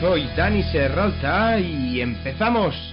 Soy Dani Serralta y empezamos.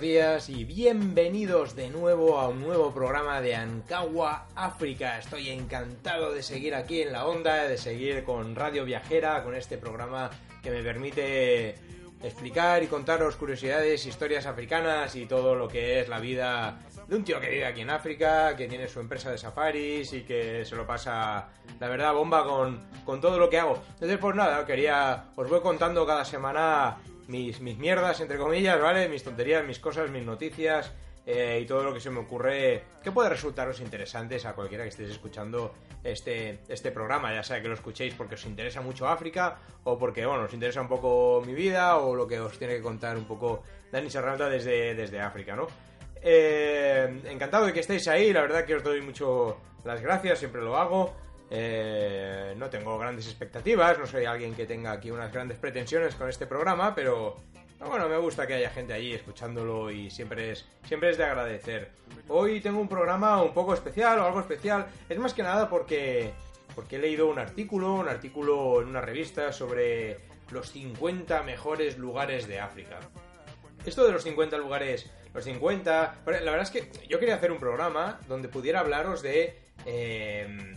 Buenos días y bienvenidos de nuevo a un nuevo programa de Ankawa África. Estoy encantado de seguir aquí en la onda, de seguir con Radio Viajera, con este programa que me permite explicar y contaros curiosidades, historias africanas y todo lo que es la vida de un tío que vive aquí en África, que tiene su empresa de safaris y que se lo pasa, la verdad, bomba con, con todo lo que hago. Entonces, pues nada, quería, os voy contando cada semana mis, mierdas, entre comillas, ¿vale? Mis tonterías, mis cosas, mis noticias eh, y todo lo que se me ocurre que puede resultaros interesantes a cualquiera que estéis escuchando este, este programa, ya sea que lo escuchéis porque os interesa mucho África o porque, bueno, os interesa un poco mi vida o lo que os tiene que contar un poco Dani Serralta desde, desde África, ¿no? Eh, encantado de que estéis ahí, la verdad que os doy mucho las gracias, siempre lo hago. Eh, no tengo grandes expectativas, no soy alguien que tenga aquí unas grandes pretensiones con este programa, pero bueno, me gusta que haya gente allí escuchándolo y siempre es, siempre es de agradecer. Hoy tengo un programa un poco especial o algo especial, es más que nada porque, porque he leído un artículo, un artículo en una revista sobre los 50 mejores lugares de África. Esto de los 50 lugares, los 50... La verdad es que yo quería hacer un programa donde pudiera hablaros de... Eh,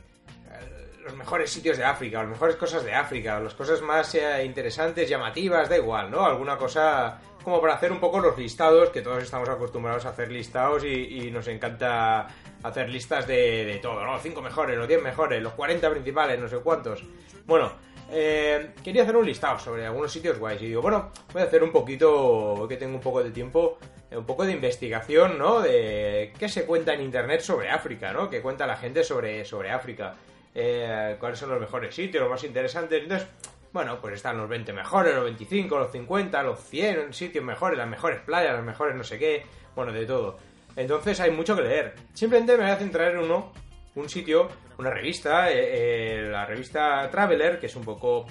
los mejores sitios de África, las mejores cosas de África, las cosas más eh, interesantes, llamativas, da igual, ¿no? Alguna cosa como para hacer un poco los listados, que todos estamos acostumbrados a hacer listados y, y nos encanta hacer listas de, de, todo, ¿no? Los 5 mejores, los 10 mejores, los 40 principales, no sé cuántos. Bueno, eh, quería hacer un listado sobre algunos sitios guays y digo, bueno, voy a hacer un poquito, que tengo un poco de tiempo, eh, un poco de investigación, ¿no? De qué se cuenta en internet sobre África, ¿no? ¿Qué cuenta la gente sobre, sobre África? Eh, ¿Cuáles son los mejores sitios, los más interesantes? Entonces, bueno, pues están los 20 mejores, los 25, los 50, los 100 sitios mejores, las mejores playas, las mejores no sé qué, bueno, de todo. Entonces hay mucho que leer. Simplemente me voy a centrar en uno, un sitio, una revista, eh, eh, la revista Traveler, que es un poco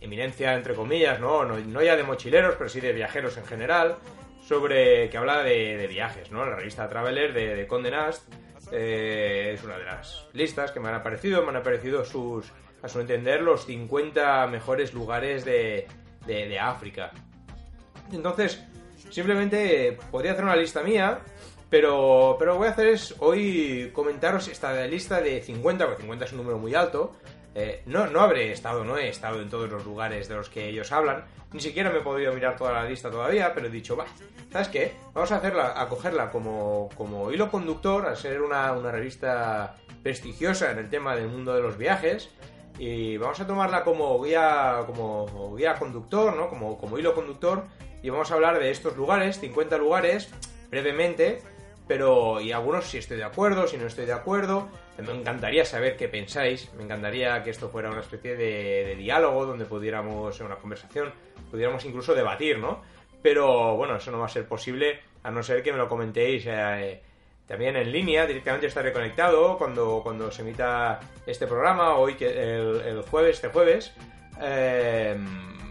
eminencia, entre comillas, ¿no? ¿no? ya de mochileros, pero sí de viajeros en general, sobre que habla de, viajes, ¿no? La revista Traveler de, de Condé Nast eh, es una de las listas que me han aparecido, me han aparecido sus, a su entender, los 50 mejores lugares de, de África. Entonces, simplemente podría hacer una lista mía pero, pero lo que voy a hacer es hoy comentaros esta lista de 50, porque 50 es un número muy alto. Eh, no, no habré estado, no he estado en todos los lugares de los que ellos hablan. Ni siquiera me he podido mirar toda la lista todavía, pero he dicho, va, ¿sabes qué? Vamos a hacerla, a cogerla como, como hilo conductor, a ser una, una revista prestigiosa en el tema del mundo de los viajes. Y vamos a tomarla como guía, como guía conductor, ¿no? Como, como hilo conductor. Y vamos a hablar de estos lugares, 50 lugares, brevemente, pero y algunos si estoy de acuerdo, si no estoy de acuerdo. Me encantaría saber qué pensáis, me encantaría que esto fuera una especie de, diálogo donde pudiéramos, una conversación, pudiéramos incluso debatir, ¿no? Pero bueno, eso no va a ser posible a no ser que me lo comentéis eh, también en línea, directamente estaré conectado cuando, cuando se emita este programa, hoy que el, jueves, este jueves. Eh,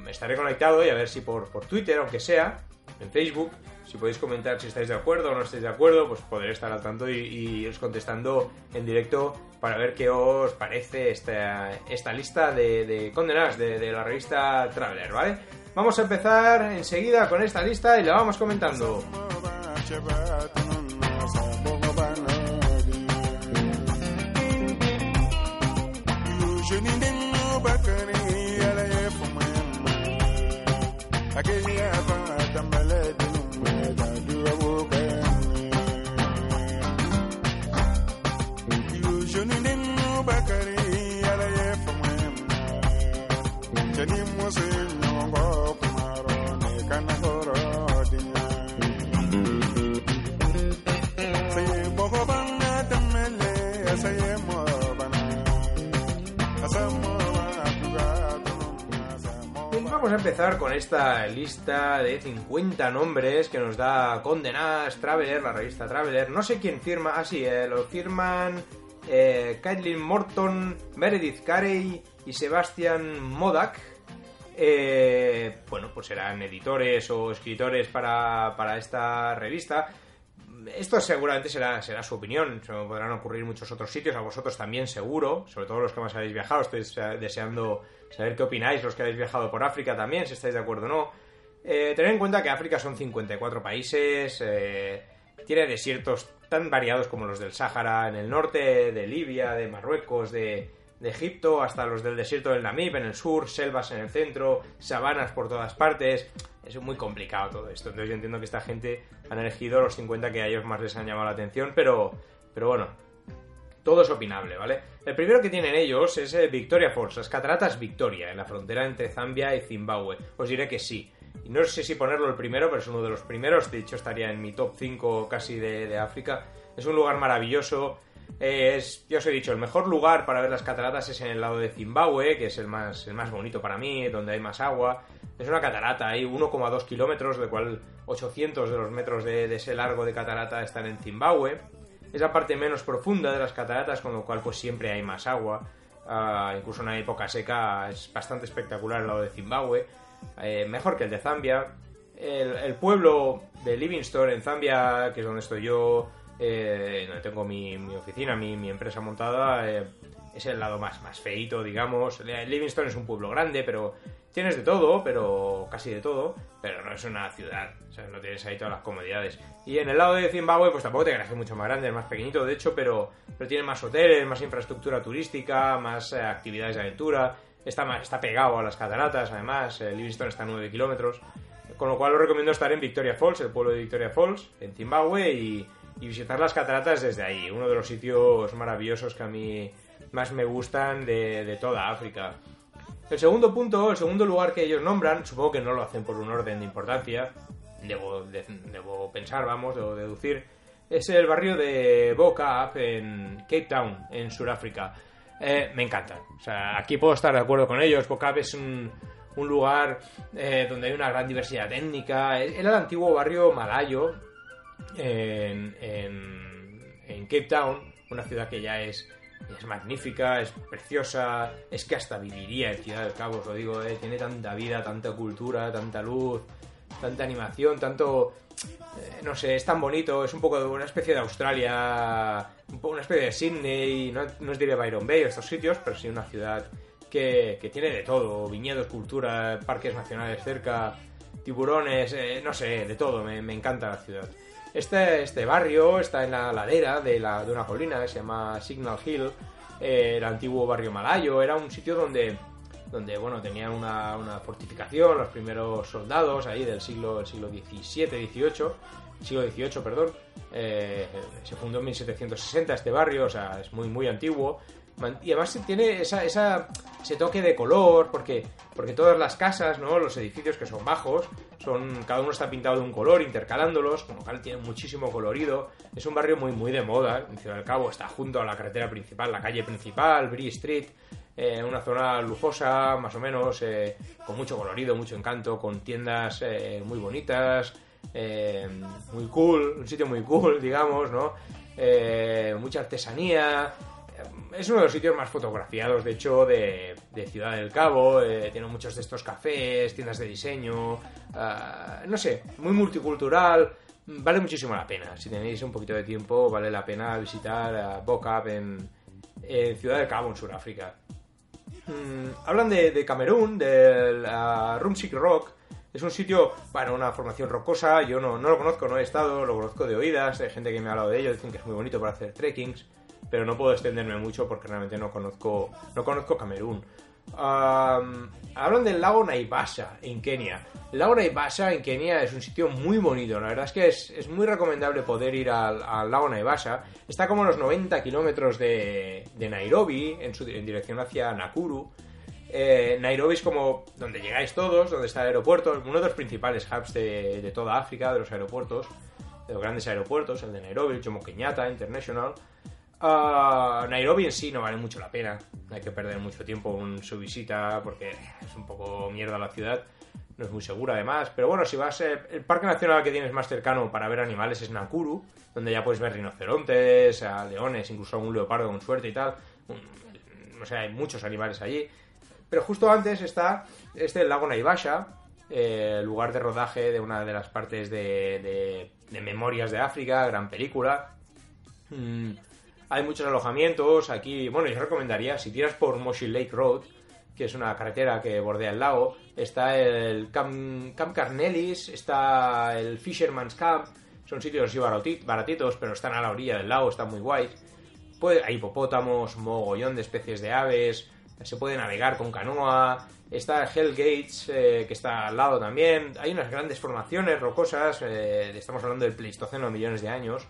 estaré conectado y a ver si por, por Twitter, aunque sea, en Facebook, si podéis comentar si estáis de acuerdo o no estáis de acuerdo, pues podré estar al tanto y, os contestando en directo para ver qué os parece esta, lista de, condenadas de, la revista Traveler, ¿vale? Vamos a empezar enseguida con esta lista y la vamos comentando. Vamos a empezar con esta lista de 50 nombres que nos da Condenas Traveler, la revista Traveler. No sé quién firma, ah sí, eh, lo firman eh, Morton, Meredith Carey y Sebastian Modak. Eh, bueno, pues serán editores o escritores para, para esta revista. Esto seguramente será, será su opinión, se podrán ocurrir muchos otros sitios, a vosotros también seguro, sobre todo los que más habéis viajado, estoy deseando saber qué opináis los que habéis viajado por África también, si estáis de acuerdo o no. Eh, tened en cuenta que África son 54 países, eh, tiene desiertos tan variados como los del Sáhara en el norte, de Libia, de Marruecos, de, Egipto, hasta los del desierto del Namib en el sur, selvas en el centro, sabanas por todas partes. Es muy complicado todo esto. Entonces yo entiendo que esta gente han elegido los 50 que a ellos más les han llamado la atención, pero, pero bueno, todo es opinable, ¿vale? El primero que tienen ellos es eh, Victoria Falls, las cataratas Victoria, en la frontera entre Zambia y Zimbabue. Os diré que sí. Y no sé si ponerlo el primero, pero es uno de los primeros. De hecho, estaría en mi top 5 casi de, África. Es un lugar maravilloso. Es, ya os he dicho, el mejor lugar para ver las cataratas es en el lado de Zimbabue, que es el más, el más bonito para mí, donde hay más agua. Es una catarata, hay 1,2 kilómetros, de cual 800 de los metros de, ese largo de catarata están en Zimbabue es la parte menos profunda de las cataratas, con lo cual pues siempre hay más agua. Ah, incluso en una época seca es bastante espectacular el lado de Zimbabue, eh, mejor que el de Zambia. El, pueblo de Livingstone en Zambia, que es donde estoy yo, eh, tengo mi, oficina, mi, empresa montada, eh, es el lado más, más feito, digamos. Livingstone es un pueblo grande, pero tienes de todo, pero casi de todo, pero no es una ciudad, o sea, no tienes ahí todas las comodidades. Y en el lado de Zimbabue, pues tampoco te creas que es mucho más grande, es más pequeñito, de hecho, pero, pero tiene más hoteles, más infraestructura turística, más eh, actividades de aventura, está, más, está pegado a las cataratas, además, eh, Livingstone está a 9 kilómetros, con lo cual os recomiendo estar en Victoria Falls, el pueblo de Victoria Falls, en Zimbabue, y, y visitar las cataratas desde ahí, uno de los sitios maravillosos que a mí más me gustan de, toda África. El segundo punto, el segundo lugar que ellos nombran, supongo que no lo hacen por un orden de importancia, debo, debo pensar, vamos, debo deducir, es el barrio de Boca en Cape Town, en Sudáfrica. Eh, me encanta. O sea, aquí puedo estar de acuerdo con ellos. Boca es un, un lugar eh, donde hay una gran diversidad étnica. Era el antiguo barrio malayo en, en, Cape Town, una ciudad que ya es, es magnífica, es preciosa, es que hasta viviría en Ciudad del Cabo, os lo digo, eh, tiene tanta vida, tanta cultura, tanta luz, tanta animación, tanto... Eh, no sé, es tan bonito, es un poco de una especie de Australia, una especie de Sydney, no, no os diré Byron Bay, estos sitios, pero sí una ciudad que, tiene de todo, viñedos, cultura, parques nacionales cerca, tiburones, eh, no sé, de todo, me, encanta la ciudad. Este, este barrio está en la ladera de, la, de una colina que se llama Signal Hill, eh, el antiguo barrio malayo, era un sitio donde, donde bueno, tenían una, una fortificación, los primeros soldados ahí del siglo, del siglo XVII, XVIII, siglo XVIII, perdón, eh, se fundó en 1760 este barrio, o sea, es muy, muy antiguo, y además tiene esa, ese toque de color, porque, porque todas las casas, ¿no? los edificios que son bajos, son cada uno está pintado de un color, intercalándolos, con lo cual tiene muchísimo colorido. Es un barrio muy, muy de moda. En Cabo está junto a la carretera principal, la calle principal, Bree Street. Eh, una zona lujosa, más o menos, eh, con mucho colorido, mucho encanto, con tiendas eh, muy bonitas, muy cool, un sitio muy cool, digamos, ¿no? mucha artesanía, es uno de los sitios más fotografiados, de hecho, de, Ciudad del Cabo. Eh, tiene muchos de estos cafés, tiendas de diseño. Ah, no sé, muy multicultural. Vale muchísimo la pena. Si tenéis un poquito de tiempo, vale la pena visitar a Bocap en, Ciudad del Cabo, en Sudáfrica. Mm, hablan de, Camerún, del uh, Rumsik Rock. Es un sitio, bueno, una formación rocosa. Yo no, no lo conozco, no he estado, lo conozco de oídas. Hay gente que me ha hablado de ello, dicen que es muy bonito para hacer trekkings pero no puedo extenderme mucho porque realmente no conozco, no conozco Camerún. hablan del lago Naivasha en Kenia. El lago Naivasha en Kenia es un sitio muy bonito. La verdad es que es, muy recomendable poder ir al, lago Naivasha. Está como a los 90 kilómetros de, Nairobi, en, su, en dirección hacia Nakuru. Eh, Nairobi es como donde llegáis todos, donde está el aeropuerto, uno de los principales hubs de, de toda África, de los aeropuertos, de los grandes aeropuertos, el de Nairobi, el Jomo Kenyatta International. Uh, Nairobi en sí no vale mucho la pena. Hay que perder mucho tiempo en su visita porque es un poco mierda la ciudad. No es muy segura además. Pero bueno, si vas... Eh, el parque nacional que tienes más cercano para ver animales es Nakuru, donde ya puedes ver rinocerontes, leones, incluso un leopardo con suerte y tal. O sea, hay muchos animales allí. Pero justo antes está este lago Naivasha, eh, lugar de rodaje de una de las partes de, Memorias de África, gran película. Mm, hay muchos alojamientos aquí. Bueno, yo recomendaría, si tiras por Moshi Lake Road, que es una carretera que bordea el lago, está el Camp, Camp Carnelis, está el Fisherman's Camp. Son sitios así baratitos, pero están a la orilla del lago, están muy guays. hay hipopótamos, mogollón de especies de aves, se puede navegar con canoa. Está Hell Gates, eh, que está al lado también. Hay unas grandes formaciones rocosas, eh, estamos hablando del Pleistoceno millones de años,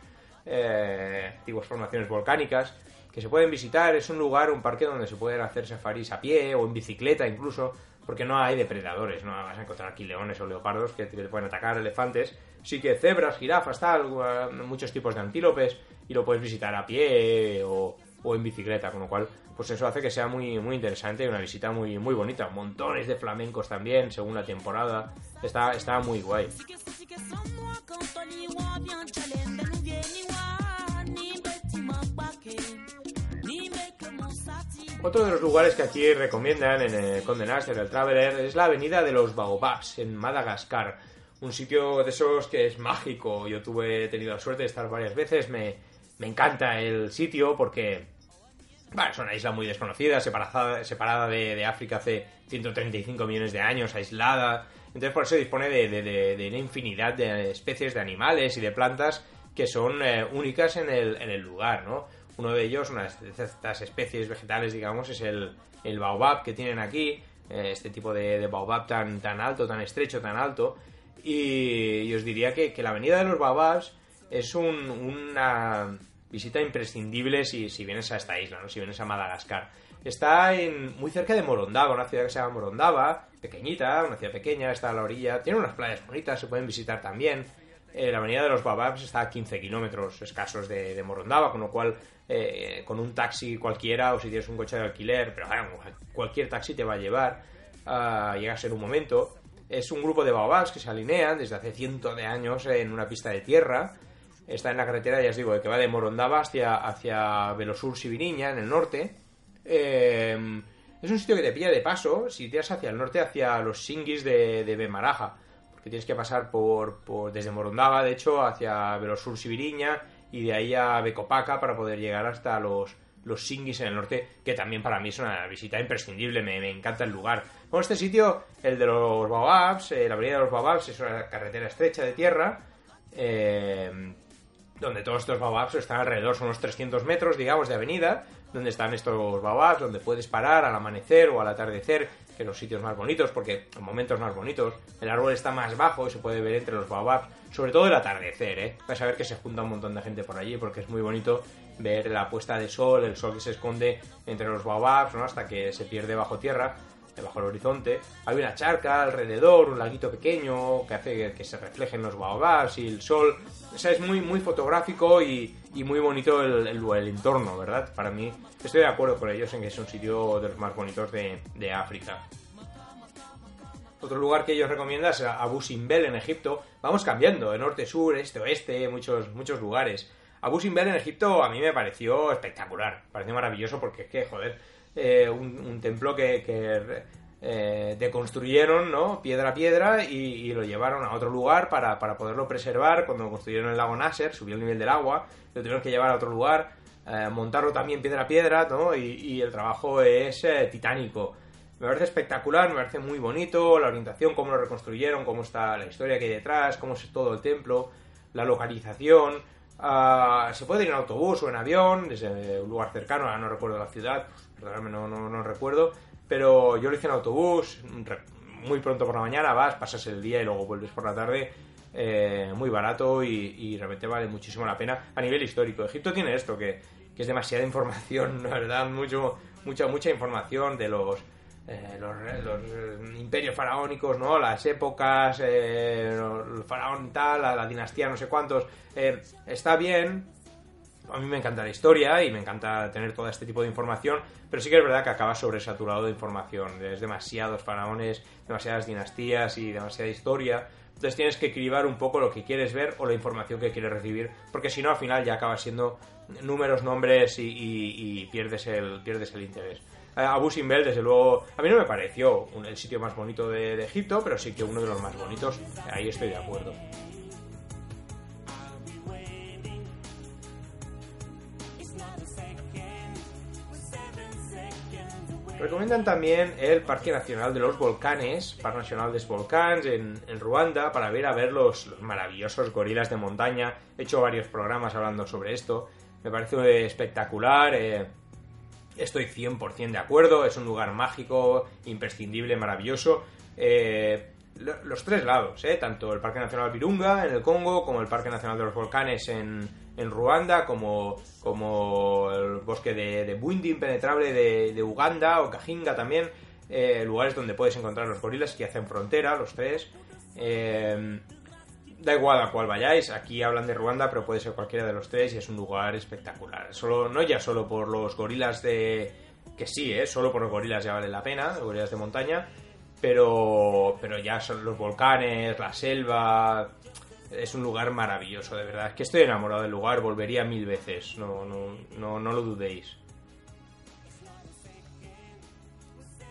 eh, antiguas formaciones volcánicas que se pueden visitar. Es un lugar, un parque donde se pueden hacer safaris a pie o en bicicleta incluso, porque no hay depredadores, no vas a encontrar aquí leones o leopardos que te pueden atacar, elefantes. Sí que cebras, jirafas, tal, muchos tipos de antílopes y lo puedes visitar a pie o, en bicicleta, con lo cual pues eso hace que sea muy, muy interesante y una visita muy, muy bonita. Montones de flamencos también, según la temporada. Está, está muy guay. Otro de los lugares que aquí recomiendan en el Conde el Traveler, es la avenida de los Baobabs, en Madagascar. Un sitio de esos que es mágico. Yo tuve, tenido la suerte de estar varias veces. Me, encanta el sitio porque bueno, es una isla muy desconocida, separada, separada de, África hace 135 millones de años, aislada. Entonces por eso dispone de, una infinidad de especies de animales y de plantas que son eh, únicas en el, en el lugar, ¿no? Uno de ellos, una de estas especies vegetales, digamos, es el, el baobab que tienen aquí, eh, este tipo de, baobab tan, tan alto, tan estrecho, tan alto. Y, os diría que, la Avenida de los Baobabs es una visita imprescindible si, si vienes a esta isla, ¿no? si vienes a Madagascar. Está en, muy cerca de Morondava, una ciudad que se llama Morondava, pequeñita, una ciudad pequeña, está a la orilla. Tiene unas playas bonitas, se pueden visitar también. Eh, la avenida de los Bababs está a 15 kilómetros escasos de, de, Morondava, con lo cual eh, con un taxi cualquiera o si tienes un coche de alquiler, pero bueno, cualquier taxi te va a llevar, uh, llegas en un momento. Es un grupo de Bababs que se alinean desde hace cientos de años en una pista de tierra. Está en la carretera, ya os digo, que va de Morondava hacia, hacia Velosur Sibiriña, en el norte. Eh, es un sitio que te pilla de paso si tiras hacia el norte, hacia los Singis de, de Bemaraja que tienes que pasar por, por desde Morondava, de hecho, hacia Velosur Sibiriña y de ahí a Becopaca para poder llegar hasta los, los Singis en el norte, que también para mí es una visita imprescindible, me, encanta el lugar. Bueno, este sitio, el de los Baobabs, eh, la avenida de los Baobabs, es una carretera estrecha de tierra, eh, donde todos estos Baobabs están alrededor, son unos 300 metros, digamos, de avenida, donde están estos Baobabs, donde puedes parar al amanecer o al atardecer que los sitios más bonitos, porque en momentos más bonitos el árbol está más bajo y se puede ver entre los baobabs, sobre todo el atardecer, ¿eh? Vas a ver que se junta un montón de gente por allí porque es muy bonito ver la puesta de sol, el sol que se esconde entre los baobabs, ¿no? Hasta que se pierde bajo tierra, bajo el horizonte. Hay una charca alrededor, un laguito pequeño que hace que se reflejen los baobabs y el sol. O sea, es muy, muy fotográfico y, muy bonito el, entorno, ¿verdad? Para mí, estoy de acuerdo con ellos en que es un sitio de los más bonitos de, de África. Otro lugar que ellos recomiendan es Abu Simbel en Egipto. Vamos cambiando, de norte, sur, este, oeste, muchos, muchos lugares. Abu Simbel en Egipto a mí me pareció espectacular, pareció maravilloso porque es que, joder, eh, un, templo que, eh, deconstruyeron, ¿no? Piedra a piedra y, lo llevaron a otro lugar para, para poderlo preservar. Cuando construyeron el lago Nasser, subió el nivel del agua, lo tuvieron que llevar a otro lugar, eh, montarlo también piedra a piedra, ¿no? Y, el trabajo es titánico. Me parece espectacular, me parece muy bonito, la orientación, cómo lo reconstruyeron, cómo está la historia que hay detrás, cómo es todo el templo, la localización. Uh, se puede ir en autobús o en avión, desde un lugar cercano, no recuerdo la ciudad, no, recuerdo, pero yo lo hice en autobús, muy pronto por la mañana, vas, pasas el día y luego vuelves por la tarde, eh, muy barato y, realmente vale muchísimo la pena a nivel histórico. Egipto tiene esto, que, que es demasiada información, verdad, mucho, mucha, mucha información de los, eh, los, los, imperios faraónicos, ¿no? Las épocas, eh, el faraón tal, la, la, dinastía no sé cuántos. Eh, está bien. A mí me encanta la historia y me encanta tener todo este tipo de información, pero sí que es verdad que acaba sobresaturado de información. Es demasiados faraones, demasiadas dinastías y demasiada historia. Entonces tienes que cribar un poco lo que quieres ver o la información que quieres recibir, porque si no al final ya acaba siendo números, nombres y, y, pierdes, el, pierdes el interés. Abu Simbel, desde luego, a mí no me pareció el sitio más bonito de, Egipto, pero sí que uno de los más bonitos. Ahí estoy de acuerdo. Recomiendan también el Parque Nacional de los Volcanes, Parque Nacional des Volcans, en, en Ruanda, para ver a ver los, los, maravillosos gorilas de montaña. He hecho varios programas hablando sobre esto. Me parece espectacular. Eh, estoy 100% de acuerdo. Es un lugar mágico, imprescindible, maravilloso. Eh, los tres lados, eh, tanto el Parque Nacional Virunga en el Congo, como el Parque Nacional de los Volcanes en, en Ruanda, como, como el bosque de, de Bwindi impenetrable de, de, Uganda o Kajinga también, eh, lugares donde puedes encontrar los gorilas que hacen frontera, los tres. Eh, da igual a cuál vayáis, aquí hablan de Ruanda, pero puede ser cualquiera de los tres y es un lugar espectacular. Solo, no ya solo por los gorilas de... que sí, ¿eh? solo por los gorilas ya vale la pena, los gorilas de montaña, pero, pero ya son los volcanes, la selva, es un lugar maravilloso, de verdad. Es que estoy enamorado del lugar, volvería mil veces, no, no, no, no lo dudéis.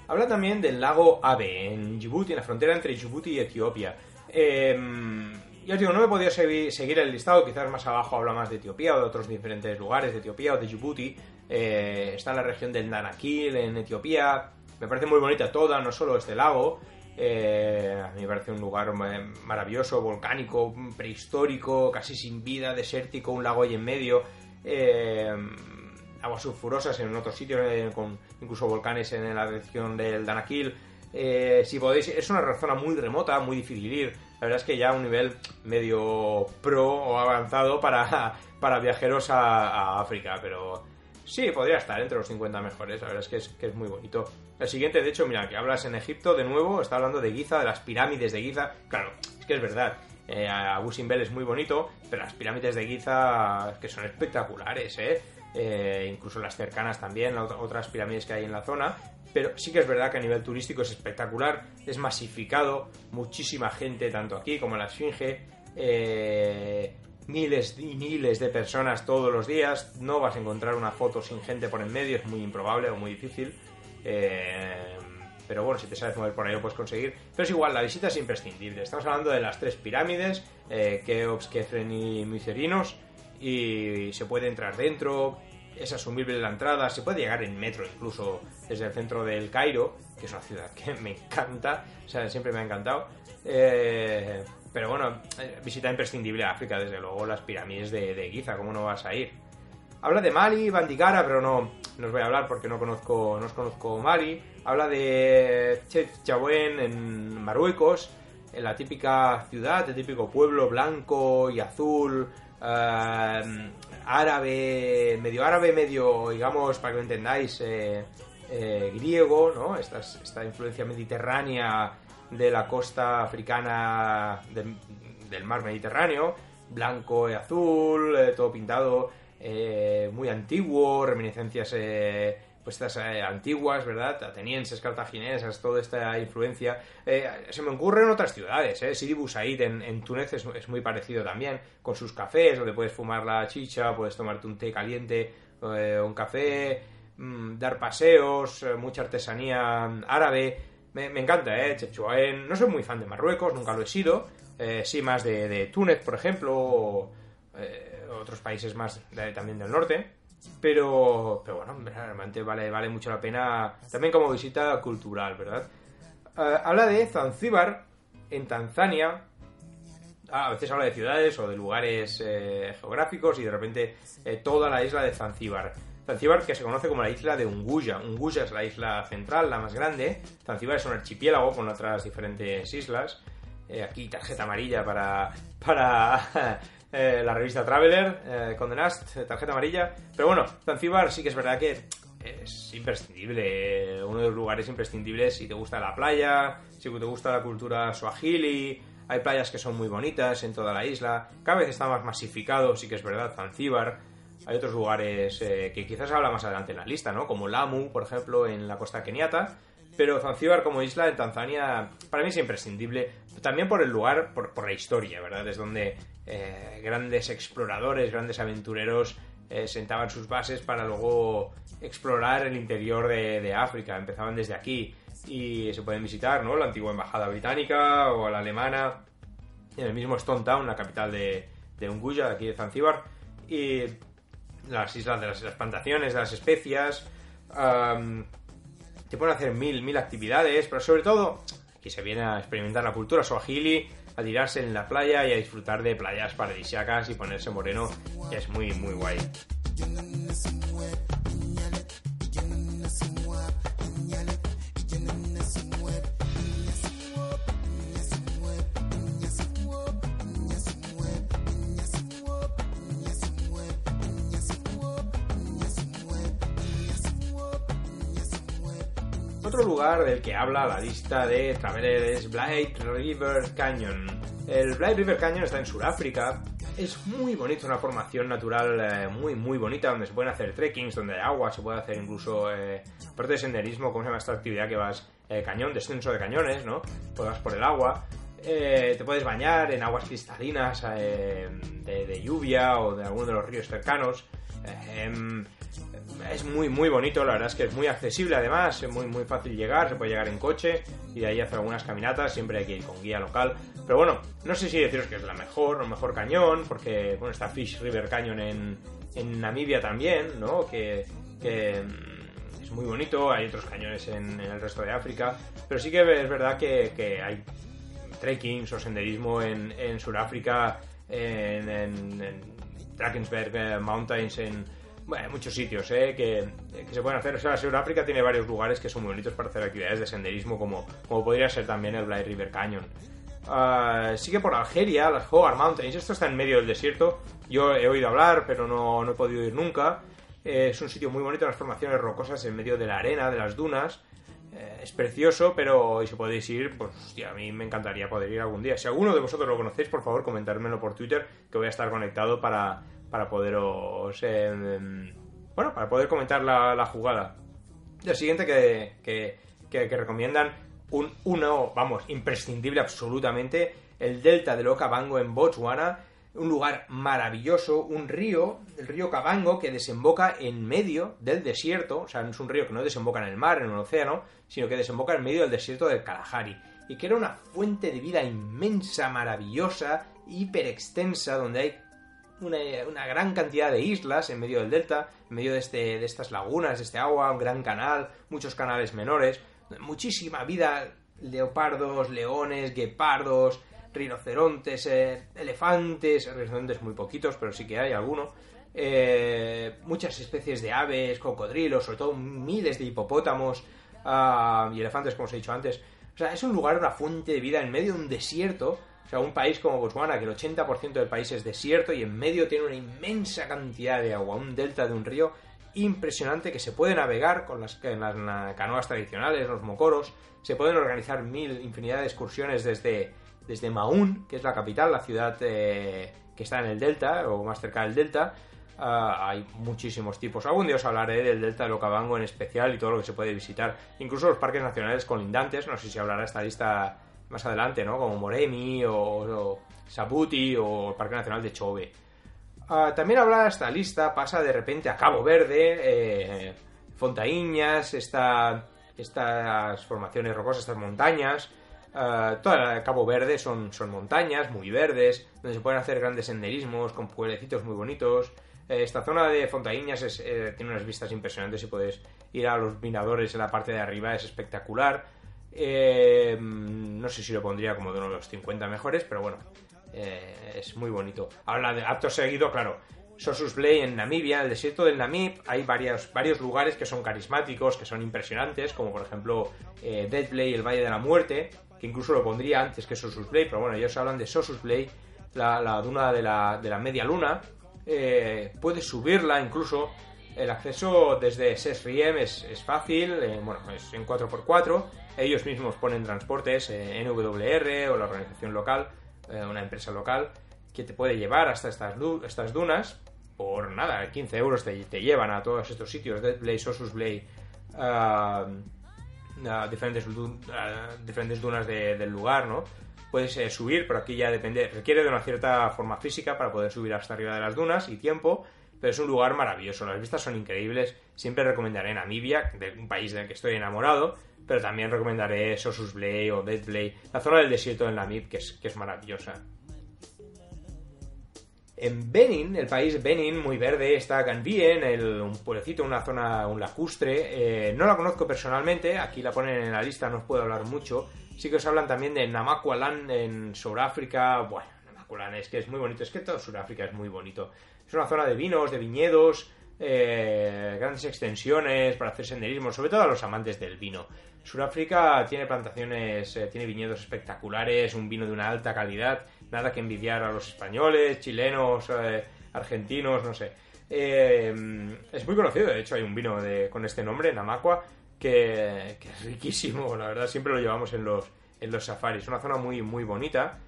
Habla también del lago Abe, en Djibouti, en la frontera entre Djibouti y Etiopía. Eh, ya os digo, no me he podido seguir, el listado, quizás más abajo habla más de Etiopía o de otros diferentes lugares de Etiopía o de Djibouti. Eh, está en la región del Danakil, en Etiopía. Me parece muy bonita toda, no solo este lago. Eh, a mí me parece un lugar maravilloso, volcánico, prehistórico, casi sin vida, desértico, un lago ahí en medio. Eh, aguas sulfurosas en otros sitios, eh, con incluso volcanes en la región del Danakil. Eh, si podéis, es una zona muy remota, muy difícil ir. La verdad es que ya un nivel medio pro o avanzado para, para viajeros a, a África, pero Sí, podría estar entre los 50 mejores, la verdad es que, es muy bonito. El siguiente, de hecho, mira, que hablas en Egipto, de nuevo, está hablando de Giza, de las pirámides de Giza. Claro, es que es verdad, eh, Abu Simbel es muy bonito, pero las pirámides de Giza, que son espectaculares, ¿eh? eh incluso las cercanas también, otras pirámides que hay en la zona. Pero sí que es verdad que a nivel turístico es espectacular, es masificado, muchísima gente, tanto aquí como en la Esfinge. Eh, miles y miles de personas todos los días. No vas a encontrar una foto sin gente por en medio, es muy improbable o muy difícil. Eh, pero bueno, si te sabes mover por ahí lo puedes conseguir. Pero es igual, la visita es imprescindible. Estamos hablando de las tres pirámides, eh, Keops, Kefren y Mycerinos, y se puede entrar dentro, es asumible la entrada, se puede llegar en metro incluso desde el centro del Cairo, que es una ciudad que me encanta, o sea, siempre me ha encantado. Eh, pero bueno, eh, visita imprescindible a África, desde luego las pirámides de, Giza, ¿cómo no vas a ir? Habla de Mali, Bandigara, pero no, no os voy a hablar porque no conozco, no os conozco Mali. Habla de Chefchaouen en Marruecos, en la típica ciudad, el típico pueblo blanco y azul, eh, árabe, medio árabe, medio, digamos, para que lo entendáis, eh, griego, ¿no? Esta, esta influencia mediterránea de la costa africana del mar Mediterráneo, blanco y azul, eh, todo pintado, eh, muy antiguo, reminiscencias eh, pues estas antiguas, ¿verdad? Atenienses, cartaginesas, toda esta influencia. se me ocurre en otras ciudades, ¿eh? Sidi Busaid en, en Túnez es, muy parecido también, con sus cafés, donde puedes fumar la chicha, puedes tomarte un té caliente, un café, mm, dar paseos, mucha artesanía árabe. Me, encanta, ¿eh? No soy muy fan de Marruecos, nunca lo he sido. Eh, sí, más de, Túnez, por ejemplo, o eh, otros países más también del norte. Pero, pero bueno, realmente vale, vale mucho la pena también como visita cultural, ¿verdad? Eh, habla de Zanzíbar, en Tanzania. Ah, a veces habla de ciudades o de lugares geográficos y de repente toda la isla de Zanzíbar. Zanzíbar que se conoce como la isla de Unguya. Unguya es la isla central, la más grande. Zanzíbar es un archipiélago con otras diferentes islas. Eh, aquí tarjeta amarilla para, para eh, la revista Traveler, eh, tarjeta amarilla. Pero bueno, Zanzíbar sí que es verdad que es imprescindible, uno de los lugares imprescindibles si te gusta la playa, si te gusta la cultura swahili. Hay playas que son muy bonitas en toda la isla. Cada vez está más masificado, sí que es verdad, Zanzíbar. Hay otros lugares eh, que quizás habla más adelante en la lista, ¿no? Como Lamu, por ejemplo, en la costa keniata. Pero Zanzíbar como isla en Tanzania para mí es imprescindible. También por el lugar, por, la historia, ¿verdad? Es donde eh, grandes exploradores, grandes aventureros eh, sentaban sus bases para luego explorar el interior de, África. Empezaban desde aquí y se pueden visitar, ¿no? La antigua embajada británica o la alemana. En el mismo Stone Town, la capital de, de Unguya, aquí de Zanzíbar. Y las islas de las, plantaciones, de las especias. te pueden hacer mil, mil actividades, pero sobre todo aquí se viene a experimentar la cultura swahili, a tirarse en la playa y a disfrutar de playas paradisíacas y ponerse moreno, que es muy, muy guay. Otro lugar del que habla la lista de Traveler es Blight River Canyon. El Blight River Canyon está en Sudáfrica. Es muy bonito, una formación natural eh, muy, muy bonita, donde se pueden hacer trekkings, donde hay agua, se puede hacer incluso, eh, aparte de senderismo, ¿cómo se llama esta actividad que vas? Eh, cañón, descenso de cañones, ¿no? Pues vas por el agua. te puedes bañar en aguas cristalinas de, lluvia o de alguno de los ríos cercanos. Em, es muy muy bonito, la verdad es que es muy accesible además, es muy muy fácil llegar, se puede llegar en coche y de ahí hacer algunas caminatas, siempre hay que ir con guía local. Pero bueno, no sé si deciros que es la mejor o mejor cañón, porque bueno, está Fish River Canyon en, Namibia también, ¿no? Que, mm, es muy bonito, hay otros cañones en, el resto de África, pero sí que es verdad que, hay trekkings o senderismo en, en Sudáfrica, en, en Drakensberg eh, Mountains, en bueno, muchos sitios ¿eh? que, se pueden hacer. O sea, Sudáfrica tiene varios lugares que son muy bonitos para hacer actividades de senderismo, como, como podría ser también el Black River Canyon. Uh, sigue por Algeria, las Hogar Mountains. Esto está en medio del desierto. Yo he oído hablar, pero no, no he podido ir nunca. Eh, es un sitio muy bonito, las formaciones rocosas en medio de la arena, de las dunas. Eh, es precioso, pero si podéis ir, pues a mí me encantaría poder ir algún día. Si alguno de vosotros lo conocéis, por favor, comentármelo por Twitter, que voy a estar conectado para, para poderos... Em, bueno, para poder comentar la, jugada. El siguiente que, que, que, recomiendan, un, uno, vamos, imprescindible absolutamente, el delta del Okavango en Botswana, un lugar maravilloso, un río, el río Cabango, que desemboca en medio del desierto, o sea, no es un río que no desemboca en el mar, en el océano, sino que desemboca en medio del desierto del Kalahari, y que era una fuente de vida inmensa, maravillosa, hiper extensa, donde hay una, gran cantidad de islas en medio del delta, en medio de, este, de estas lagunas, de este agua, un gran canal, muchos canales menores, muchísima vida, leopardos, leones, guepardos, rinocerontes, eh, elefantes, rinocerontes muy poquitos, pero sí que hay alguno, eh, muchas especies de aves, cocodrilos, sobre todo miles de hipopótamos ah, y elefantes, como os he dicho antes. O sea, es un lugar, una fuente de vida en medio de un desierto. O sea, un país como Botswana, que el 80% del país es desierto y en medio tiene una inmensa cantidad de agua, un delta de un río impresionante que se puede navegar con las, en las canoas tradicionales, los mocoros, se pueden organizar mil, infinidad de excursiones desde, desde Maún, que es la capital, la ciudad eh, que está en el delta, o más cerca del delta, ah, hay muchísimos tipos. Algún día os hablaré del delta de Okavango en especial y todo lo que se puede visitar. Incluso los parques nacionales colindantes, no sé si hablará esta lista más adelante, ¿no? Como Moremi o, Sabuti o el Parque Nacional de Chobe. Ah, también habla esta lista, pasa de repente a Cabo Verde, eh, Fontaiñas, estas formaciones rocosas, estas montañas, Uh, toda Cabo Verde son, son montañas muy verdes, donde se pueden hacer grandes senderismos con pueblecitos muy bonitos. Eh, esta zona de Fontaíñas eh, tiene unas vistas impresionantes y puedes ir a los miradores en la parte de arriba, es espectacular. No sé si lo pondría como de uno de los 50 mejores, pero bueno, es muy bonito. Habla de acto seguido, claro. Sosus Blay en Namibia, el desierto del Namib, hay varios, varios lugares que son carismáticos, que son impresionantes, como por ejemplo Dead Blay, el Valle de la Muerte, que incluso lo pondría antes que Sosus Blade, pero bueno, ellos hablan de Sosus Blade, la, duna de la, de la, media luna. Eh, puedes subirla incluso. El acceso desde SESRIEM es, es fácil, eh, bueno, es en 4x4. Ellos mismos ponen transportes, eh, NWR o la organización local, una empresa local, que te puede llevar hasta estas, estas dunas. Por nada, 15 euros te, te llevan a todos estos sitios, Dead Blade, Sosus Blade, diferentes, diferentes dunas del lugar, ¿no? Puedes eh, subir, pero aquí ya depende, requiere de una cierta forma física para poder subir hasta arriba de las dunas y tiempo, pero es un lugar maravilloso, las vistas son increíbles, siempre recomendaré Namibia, de un país del que estoy enamorado, pero también recomendaré Sosus Blay o Dead Blay, la zona del desierto del Namib, que es, que es maravillosa. En Benin, el país Benin, muy verde, está Ganvien, el, un pueblecito, una zona, un lacustre. Eh, no la conozco personalmente, aquí la ponen en la lista, no os puedo hablar mucho. Sí que os hablan también de Namaqualand en Sudáfrica. Bueno, Namaqualand es que es muy bonito, es que todo Sudáfrica es muy bonito. Es una zona de vinos, de viñedos, eh, grandes extensiones para hacer senderismo, sobre todo a los amantes del vino. Sudáfrica tiene plantaciones, eh, tiene viñedos espectaculares, un vino de una alta calidad nada que envidiar a los españoles, chilenos, eh, argentinos, no sé. Eh, es muy conocido, de hecho hay un vino de, con este nombre, Namaqua, que, es riquísimo, la verdad, siempre lo llevamos en los, en los safaris. Una zona muy, muy bonita.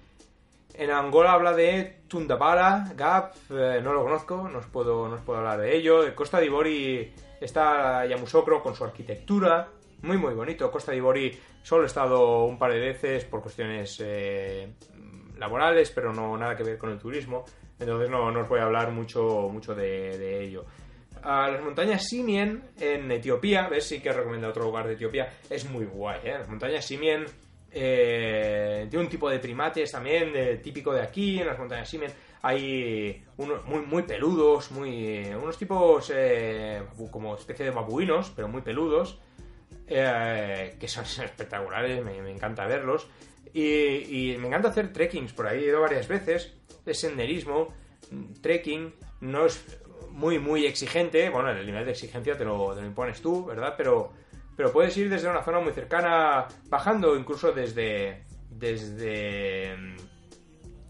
En Angola habla de Tundabala, Gap, eh, no lo conozco, no os, puedo, no puedo hablar de ello. En Costa d'Ivori está Yamusokro con su arquitectura, muy muy bonito. Costa d'Ivori solo he estado un par de veces por cuestiones laborales, pero no nada que ver con el turismo. Entonces no, os voy a hablar mucho, mucho de, ello. Las montañas Simien en Etiopía, ves, sí que recomiendo otro lugar de Etiopía, es muy guay, ¿eh? Las montañas Simien eh, un tipo de primates también, típico de aquí, en las montañas Simien, hay unos muy, muy peludos, muy, unos tipos eh, como especie de babuinos, pero muy peludos, eh, que son espectaculares, me encanta verlos. Y, me encanta hacer trekkings por ahí, he ido varias veces, de senderismo, trekking, no es muy, muy exigente, bueno, el nivel de exigencia te lo, impones tú, ¿verdad? Pero, pero puedes ir desde una zona muy cercana, bajando incluso desde, desde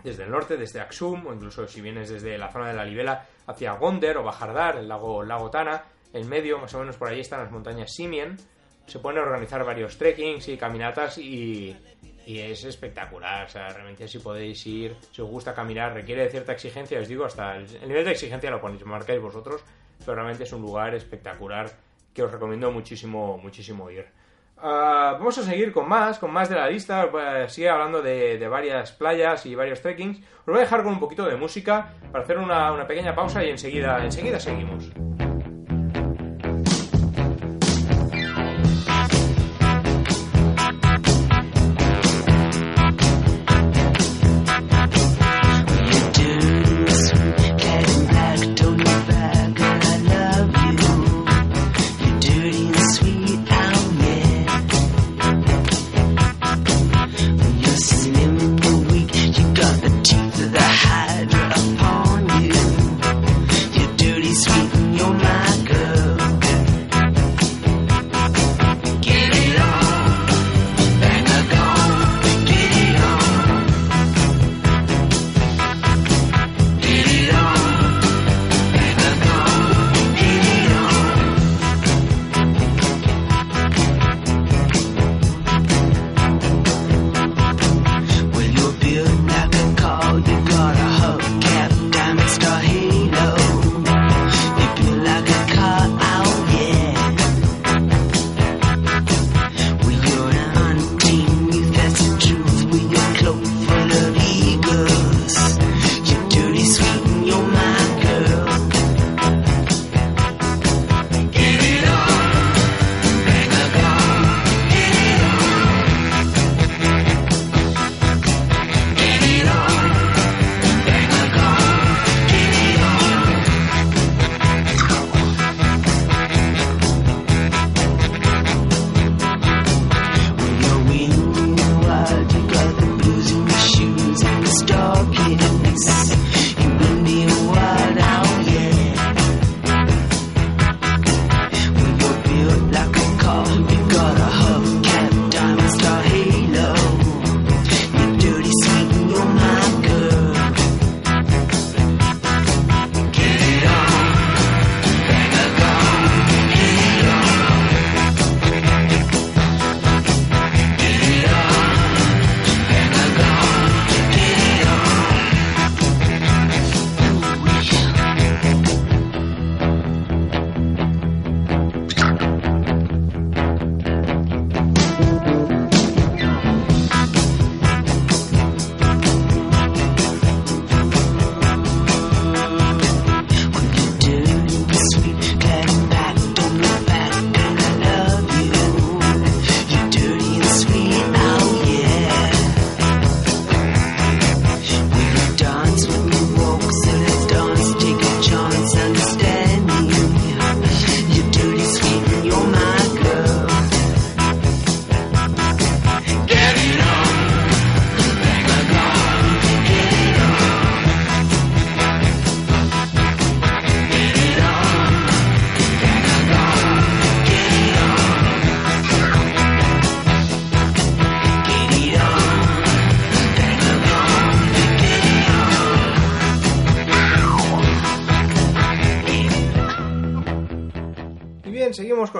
desde el norte, desde Aksum, o incluso si vienes desde la zona de la Libela hacia Gonder o Bajardar, el lago, lago Tana, en medio, más o menos por ahí están las montañas Simien. Se pueden organizar varios trekkings y caminatas y, y es espectacular. O sea, realmente si podéis ir, si os gusta caminar, requiere de cierta exigencia, os digo, hasta el, el nivel de exigencia lo ponéis, marcáis vosotros, pero realmente es un lugar espectacular que os recomiendo muchísimo, muchísimo ir. Ah, vamos a seguir con más, con más de la lista. Pues, sigue hablando de, de varias playas y varios trekkings. Os voy a dejar con un poquito de música para hacer una, una pequeña pausa y enseguida, enseguida seguimos.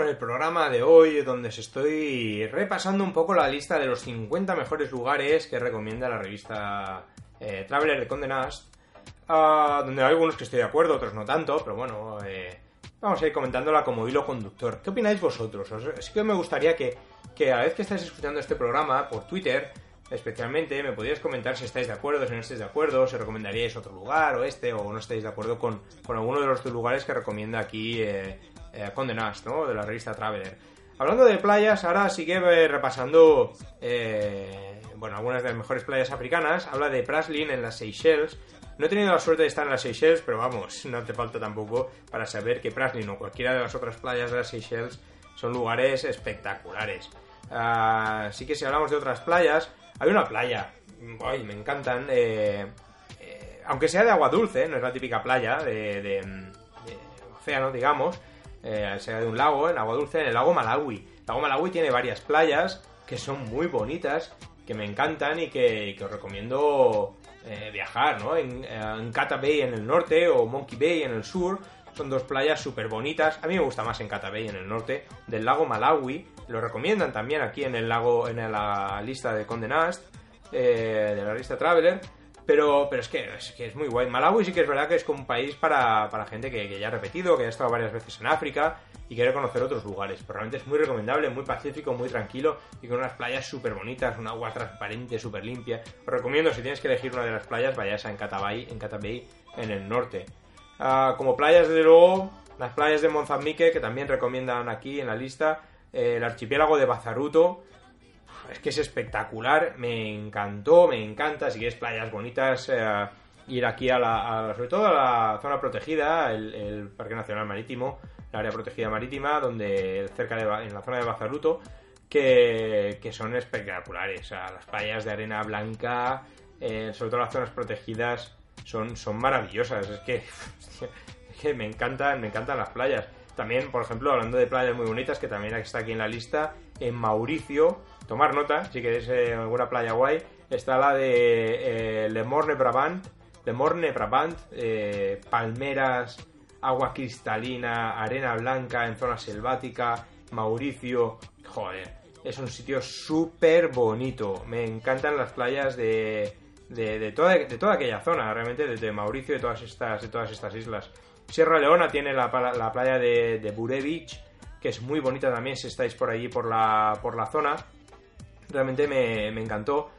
El programa de hoy, donde os estoy repasando un poco la lista de los 50 mejores lugares que recomienda la revista eh, Traveler de Condé Nast, uh, donde hay algunos que estoy de acuerdo, otros no tanto, pero bueno, eh, vamos a ir comentándola como hilo conductor. ¿Qué opináis vosotros? Os, sí que me gustaría que, que a la vez que estáis escuchando este programa por Twitter, especialmente, me podríais comentar si estáis de acuerdo, si no estáis de acuerdo, si recomendaríais otro lugar o este, o no estáis de acuerdo con, con alguno de los lugares que recomienda aquí eh, eh, ¿no? De la revista Traveler. Hablando de playas, ahora sigue repasando, eh, bueno, algunas de las mejores playas africanas. Habla de Praslin en las Seychelles. No he tenido la suerte de estar en las Seychelles, pero vamos, no te falta tampoco para saber que Praslin o cualquiera de las otras playas de las Seychelles son lugares espectaculares. Así que si hablamos de otras playas, hay una playa, ay, me encantan, eh, eh, aunque sea de agua dulce, no es la típica playa de, de, de océano, digamos, eh, sea de un lago, en agua dulce, en el lago Malawi. El lago Malawi tiene varias playas que son muy bonitas, que me encantan y que, que os recomiendo eh, viajar, ¿no? En, en Kata Bay en el norte o Monkey Bay en el sur. Son dos playas súper bonitas. A mí me gusta más en Kata Bay en el norte. Del lago Malawi. Lo recomiendan también aquí en el lago, en la lista de Condé Nast, eh, de la lista Traveler. Pero, pero es, que, es muy guay. Malawi sí que es verdad que es como un país para, para gente que, ya ha repetido, que ha estado varias veces en África y quiere conocer otros lugares. Pero realmente es muy recomendable, muy pacífico, muy tranquilo y con unas playas súper bonitas, un agua transparente, súper limpia. Os recomiendo, si tienes que elegir una de las playas, vayas a en Catabay, en en el norte. Ah, como playas, desde luego, las playas de Mozambique, que también recomiendan aquí en la lista, eh, el archipiélago de Bazaruto, es que es espectacular, me encantó, me encanta, si quieres playas bonitas, eh, ir aquí a la, a, sobre todo a la zona protegida, el, Parque Nacional Marítimo, el área protegida marítima, donde cerca de, en la zona de Bazaruto, que, que son espectaculares, las playas de arena blanca, eh, sobre todo las zonas protegidas, son, son maravillosas, es que, es que me encantan, me encantan las playas. También, por ejemplo, hablando de playas muy bonitas, que también está aquí en la lista, en Mauricio, tomar nota, si queréis eh, alguna playa guay, está la de eh, Le Morne Brabant, Le Morne Brabant, eh, palmeras, agua cristalina, arena blanca en zona selvática, Mauricio, joder, es un sitio súper bonito, me encantan las playas de, de, toda, de toda aquella zona, realmente, desde Mauricio de todas estas, de todas estas islas. Sierra Leona tiene la, la playa de, de Beach, que es muy bonita también si estáis por allí por la, por la zona. Realmente me, me encantó.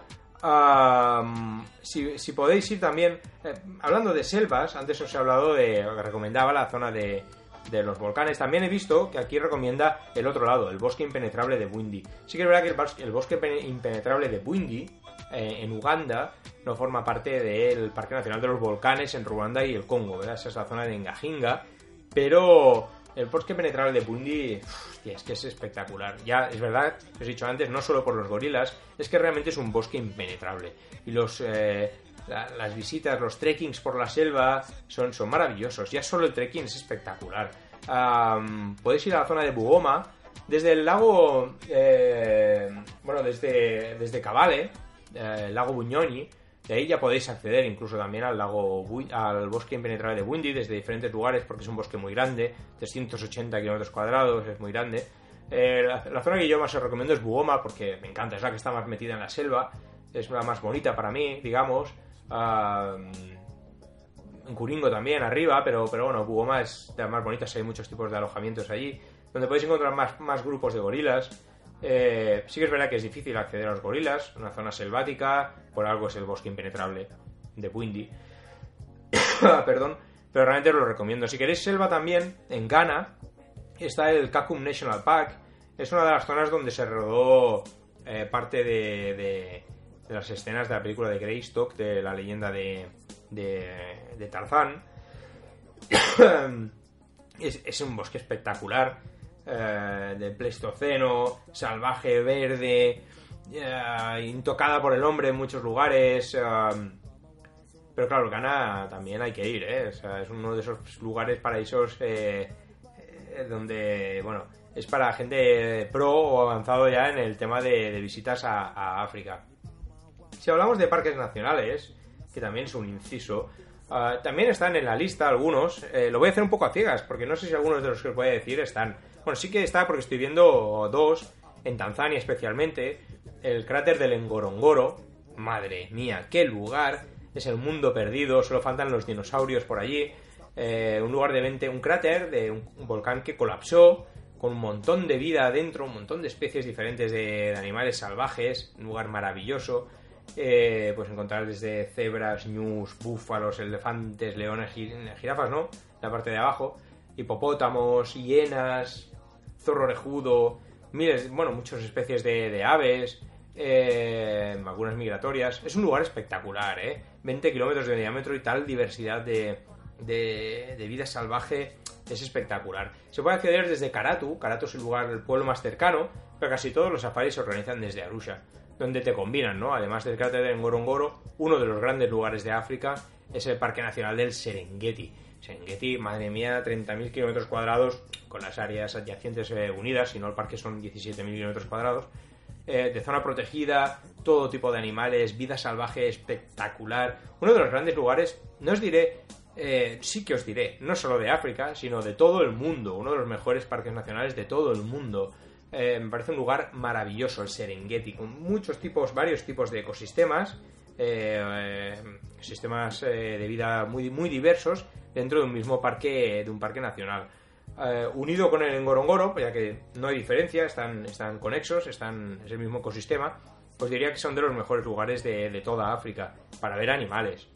Si, si, podéis ir también, eh, hablando de selvas, antes os he hablado de, recomendaba la zona de, de, los volcanes, también he visto que aquí recomienda el otro lado, el bosque impenetrable de Windy. Sí que es verdad que el, el bosque impenetrable de Windy, eh, en Uganda, no forma parte del Parque Nacional de los Volcanes en Ruanda y el Congo, ¿verdad? Esa es la zona de Ngajinga, pero el bosque penetrable de Bundy, es que es espectacular. Ya, es verdad, os he dicho antes, no solo por los gorilas, es que realmente es un bosque impenetrable. Y los, eh, la, las visitas, los trekkings por la selva son, son maravillosos. Ya solo el trekking es espectacular. Um, podéis ir a la zona de Bugoma, desde el lago, eh, bueno, desde, desde Cabale, eh, el lago Buñoni, de ahí ya podéis acceder incluso también al lago al bosque impenetrable de Windy desde diferentes lugares porque es un bosque muy grande, 380 kilómetros cuadrados, es muy grande. Eh, la, zona que yo más os recomiendo es Bugoma porque me encanta, es la que está más metida en la selva, es la más bonita para mí, digamos. En Curingo también, arriba, pero, pero bueno, Bugoma es de las más bonitas, hay muchos tipos de alojamientos allí, donde podéis encontrar más, más grupos de gorilas. Eh, sí que es verdad que es difícil acceder a los gorilas, una zona selvática, por algo es el bosque impenetrable de Windy. Perdón, pero realmente os lo recomiendo. Si queréis selva también, en Ghana está el Kakum National Park. Es una de las zonas donde se rodó eh, parte de, de, de, las escenas de la película de Greystock, de la leyenda de, de, de Tarzán. es, es un bosque espectacular eh, del Pleistoceno, salvaje, verde, eh, intocada por el hombre en muchos lugares. Eh, pero claro, Ghana también hay que ir, ¿eh? es uno de esos lugares, paraísos donde, bueno, es para gente pro o avanzado ya en el tema de, de visitas a, África. Si hablamos de parques nacionales, que también es un inciso, también están en la lista algunos. Lo voy a hacer un poco a ciegas, porque no sé si algunos de los que os voy a decir están. Bueno, sí que está porque estoy viendo dos, en Tanzania especialmente, el cráter del Ngorongoro. Madre mía, qué lugar. Es el mundo perdido, solo faltan los dinosaurios por allí. Eh, un lugar de 20, un cráter de un, volcán que colapsó, con un montón de vida adentro, un montón de especies diferentes de, de animales salvajes, un lugar maravilloso. Eh, pues encontrar desde cebras, ñus, búfalos, elefantes, leones, jirafas, ¿no? La parte de abajo, hipopótamos, hienas, zorro orejudo, miles, bueno, muchas especies de, aves, eh, algunas migratorias. Es un lugar espectacular, ¿eh? 20 kilómetros de diámetro y tal diversidad de, de, de, vida salvaje es espectacular. Se puede acceder desde Karatu, Karatu es el lugar, el pueblo más cercano, pero casi todos los safaris se organizan desde Arusha, donde te combinan, ¿no? Además del cráter de Ngorongoro, uno de los grandes lugares de África es el Parque Nacional del Serengeti. Serengeti, madre mía, 30.000 kilómetros cuadrados, con las áreas adyacentes eh, unidas, si no el parque son 17.000 kilómetros cuadrados. eh, de zona protegida, todo tipo de animales, vida salvaje espectacular. Uno de los grandes lugares, no os diré, eh, sí que os diré, no solo de África, sino de todo el mundo, uno de los mejores parques nacionales de todo el mundo. Me parece un lugar maravilloso el Serengeti, con muchos tipos, varios tipos de ecosistemas, sistemas de vida muy, muy diversos dentro de un mismo parque, de un parque nacional. unido con el Ngorongoro, ya que no hay diferencia, están, están conexos, están, es el mismo ecosistema, pues diría que son de los mejores lugares de, toda África para ver animales.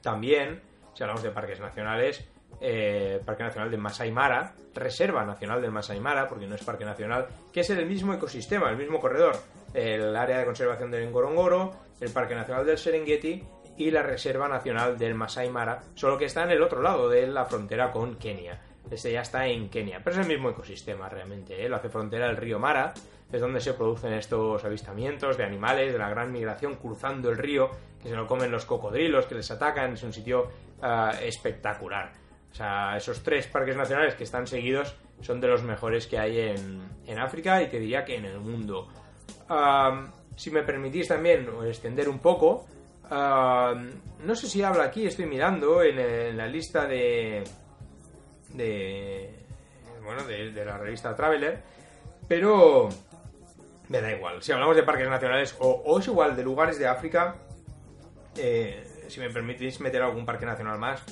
También, si hablamos de parques nacionales, eh, Parque Nacional de Masai Mara, Reserva Nacional del Masai Mara, porque no es Parque Nacional, que es el mismo ecosistema, el mismo corredor, el área de conservación del Ngorongoro, el Parque Nacional del Serengeti y la Reserva Nacional del Masai Mara, solo que está en el otro lado de la frontera con Kenia. Este ya está en Kenia, pero es el mismo ecosistema realmente, ¿eh? lo hace frontera el río Mara, es donde se producen estos avistamientos de animales, de la gran migración cruzando el río, que se lo comen los cocodrilos, que les atacan, es un sitio ah, espectacular. O sea, esos tres parques nacionales que están seguidos son de los mejores que hay en, África y te diría que en el mundo. si me permitís también extender un poco, no sé si habla aquí, estoy mirando en, la lista de, de bueno, de, la revista Traveler, pero me da igual. Si hablamos de parques nacionales o, es igual de lugares de África, eh, si me permitís meter algún parque nacional más,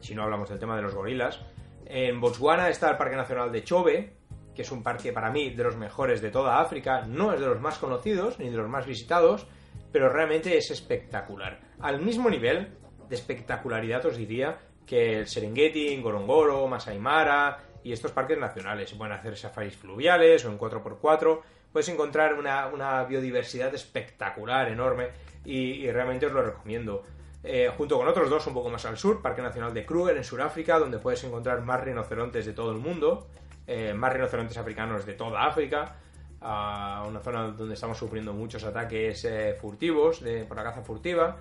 si no hablamos del tema de los gorilas. En Botswana está el Parque Nacional de Chobe, que es un parque para mí de los mejores de toda África. No es de los más conocidos ni de los más visitados, pero realmente es espectacular. Al mismo nivel de espectacularidad os diría que el Serengeti, Ngorongoro, Masai Mara y estos parques nacionales. Pueden hacer safaris fluviales o en 4x4 puedes encontrar una, biodiversidad espectacular, enorme, y, realmente os lo recomiendo. Eh, junto con otros dos un poco más al sur, Parque Nacional de Kruger en Sudáfrica, donde puedes encontrar más rinocerontes de todo el mundo, eh, más rinocerontes africanos de toda África, a una zona donde estamos sufriendo muchos ataques eh, furtivos por la caza furtiva.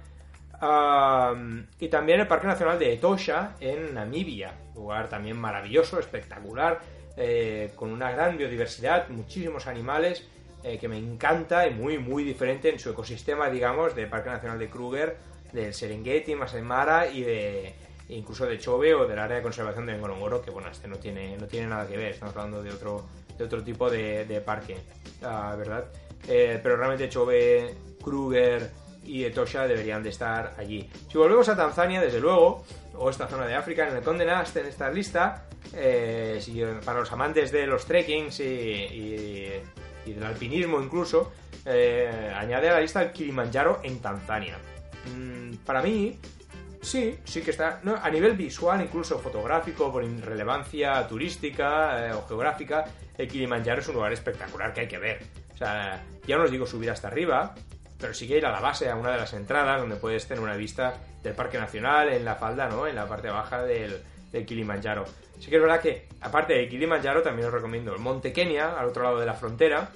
y también el Parque Nacional de Etosha en Namibia, lugar también maravilloso, espectacular, eh, con una gran biodiversidad, muchísimos animales, eh, que me encanta y muy, muy diferente en su ecosistema, digamos, del Parque Nacional de Kruger, del Serengeti, Masai Mara y de incluso de Chobe o del área de conservación de Ngorongoro, que bueno, este no tiene, no tiene nada que ver, estamos hablando de otro, de otro tipo de, parque, ¿verdad? Eh, pero realmente Chobe, Kruger y Etosha deberían de estar allí. Si volvemos a Tanzania, desde luego, o esta zona de África, en el Conde Nast, en esta lista, eh, para los amantes de los trekkings y, del alpinismo incluso, eh, añade a la lista el Kilimanjaro en Tanzania. Mm, para mí, sí, sí que está, a nivel visual, incluso fotográfico, por relevancia turística eh, o geográfica, el Kilimanjaro es un lugar espectacular que hay que ver. O sea, ya no os digo subir hasta arriba, pero sí que ir a la base, a una de las entradas, donde puedes tener una vista del Parque Nacional en la falda, ¿no? En la parte baja del, del Kilimanjaro. Sí que es verdad que, aparte de Kilimanjaro, también os recomiendo el Monte Kenia, al otro lado de la frontera,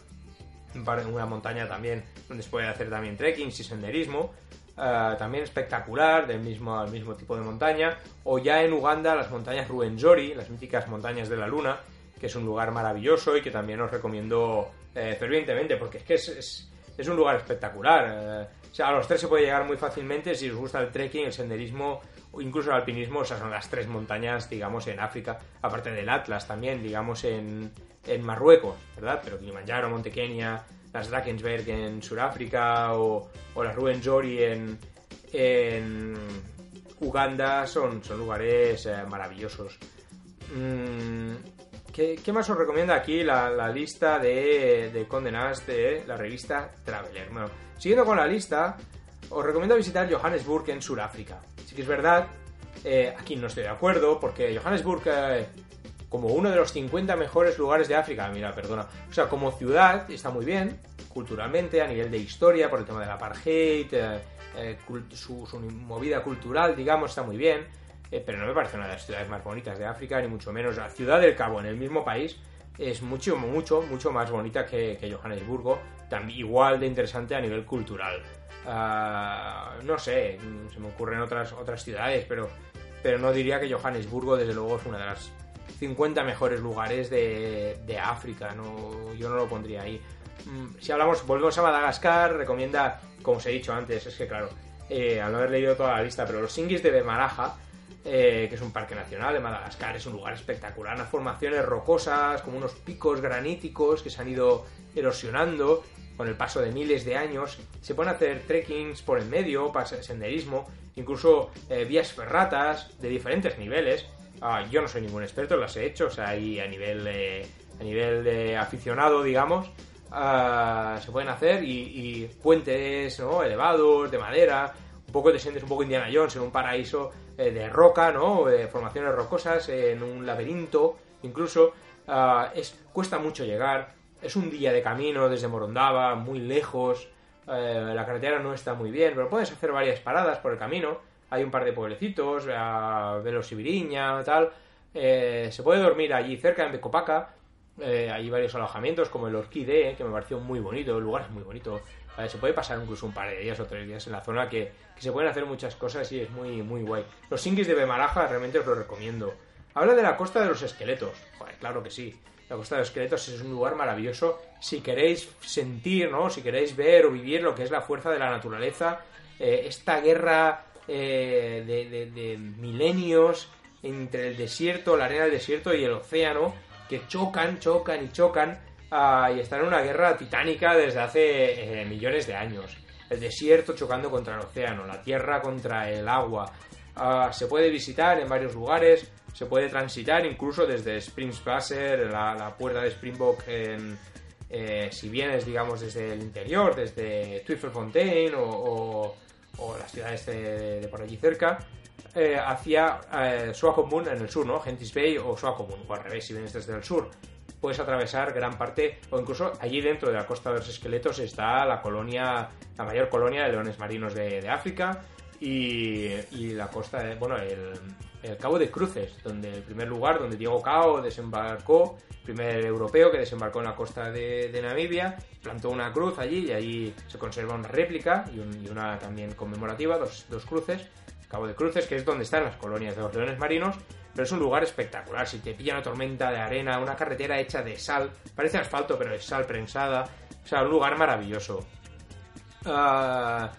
una montaña también donde se puede hacer también trekking y senderismo, eh, también espectacular, del mismo, mismo tipo de montaña, o ya en Uganda las montañas Ruwenzori, las míticas montañas de la luna, que es un lugar maravilloso y que también os recomiendo eh, fervientemente, porque es que es, es, un lugar espectacular. Eh, o sea, a los tres se puede llegar muy fácilmente si os gusta el trekking, el senderismo o incluso el alpinismo. Esas son las tres montañas, digamos, en África, aparte del Atlas también, digamos, en, en Marruecos, ¿verdad? Pero Kilimanjaro, Monte Kenia, las Drakensberg en Sudáfrica o, o las Ruwenzori en, en Uganda son, son lugares eh, maravillosos. Mm, ¿qué, más os recomienda aquí la, lista de, de condenadas de la revista Traveler? Bueno, Siguiendo con la lista, os recomiendo visitar Johannesburg en Sudáfrica. Sí que es verdad, eh, aquí no estoy de acuerdo, porque Johannesburg, eh, como uno de los 50 mejores lugares de África, mira, perdona, o sea, como ciudad está muy bien, culturalmente, a nivel de historia, por el tema del apartheid, eh, su, su, movida cultural, digamos, está muy bien, pero no me parece una de las ciudades más bonitas de África, ni mucho menos. La ciudad del Cabo, en el mismo país, es mucho, mucho, mucho más bonita que, Johannesburgo, también igual de interesante a nivel cultural. Ah, no sé, se me ocurren otras, otras ciudades, pero, pero no diría que Johannesburgo, desde luego, es una de las 50 mejores lugares de, África, no, yo no lo pondría ahí. mm, si hablamos, volvemos a Madagascar, recomienda, como os he dicho antes, es que claro, eh, al no haber leído toda la lista, pero los Singis de Bemaraja, eh, que es un parque nacional de Madagascar, es un lugar espectacular, unas formaciones rocosas, como unos picos graníticos que se han ido erosionando con el paso de miles de años. Se pueden hacer trekkings por el medio, senderismo, incluso eh, vías ferratas de diferentes niveles. Ah, yo no soy ningún experto, las he hecho, o sea, ahí a nivel, a nivel de aficionado, digamos, ah, se pueden hacer y, puentes ¿no? elevados, de madera, un poco te sientes un poco Indiana Jones en un paraíso eh, de roca, ¿no? De formaciones rocosas, en un laberinto, incluso. Ah, es, cuesta mucho llegar, es un día de camino desde Morondava, muy lejos, eh, la carretera no está muy bien, pero puedes hacer varias paradas por el camino, hay un par de pueblecitos, uh, Velosibiriña, tal, eh, se puede dormir allí cerca, en Becopaca, hay varios alojamientos como el Orquídea, que me pareció muy bonito, el lugar es muy bonito, se puede pasar incluso un par de días o tres días en la zona que, se pueden hacer muchas cosas y es muy, muy guay. Los singis de Bemaraja realmente os lo recomiendo. Habla de la costa de los esqueletos. Joder, claro que sí. La costa de los esqueletos es un lugar maravilloso si queréis sentir, ¿no? Si queréis ver o vivir lo que es la fuerza de la naturaleza, eh, esta guerra eh, de, milenios entre el desierto, la arena del desierto y el océano, que chocan, chocan y chocan y están en una guerra titánica desde hace eh, millones de años. El desierto chocando contra el océano, la tierra contra el agua. Ah, se puede visitar en varios lugares, se puede transitar incluso desde Springspasser, la, la puerta de Springbok, eh, si vienes, digamos, desde el interior, desde Twiffelfontein o, o, las ciudades de, por allí cerca, eh, hacia eh, Swakopmund en el sur, ¿no? Gentis Bay o Swakopmund, o al revés, si vienes desde el sur puedes atravesar gran parte, o incluso allí dentro de la costa de los esqueletos está la colonia, la mayor colonia de leones marinos de, África y, la costa, de, bueno, el, Cabo de Cruces, donde el primer lugar donde Diego Cao desembarcó, primer europeo que desembarcó en la costa de, Namibia, plantó una cruz allí y allí se conserva una réplica y, una también conmemorativa, dos, dos cruces, Cabo de Cruces, que es donde están las colonias de los leones marinos, pero es un lugar espectacular. Si te pilla una tormenta de arena, una carretera hecha de sal, parece asfalto, pero es sal prensada. O sea, un lugar maravilloso. Ah,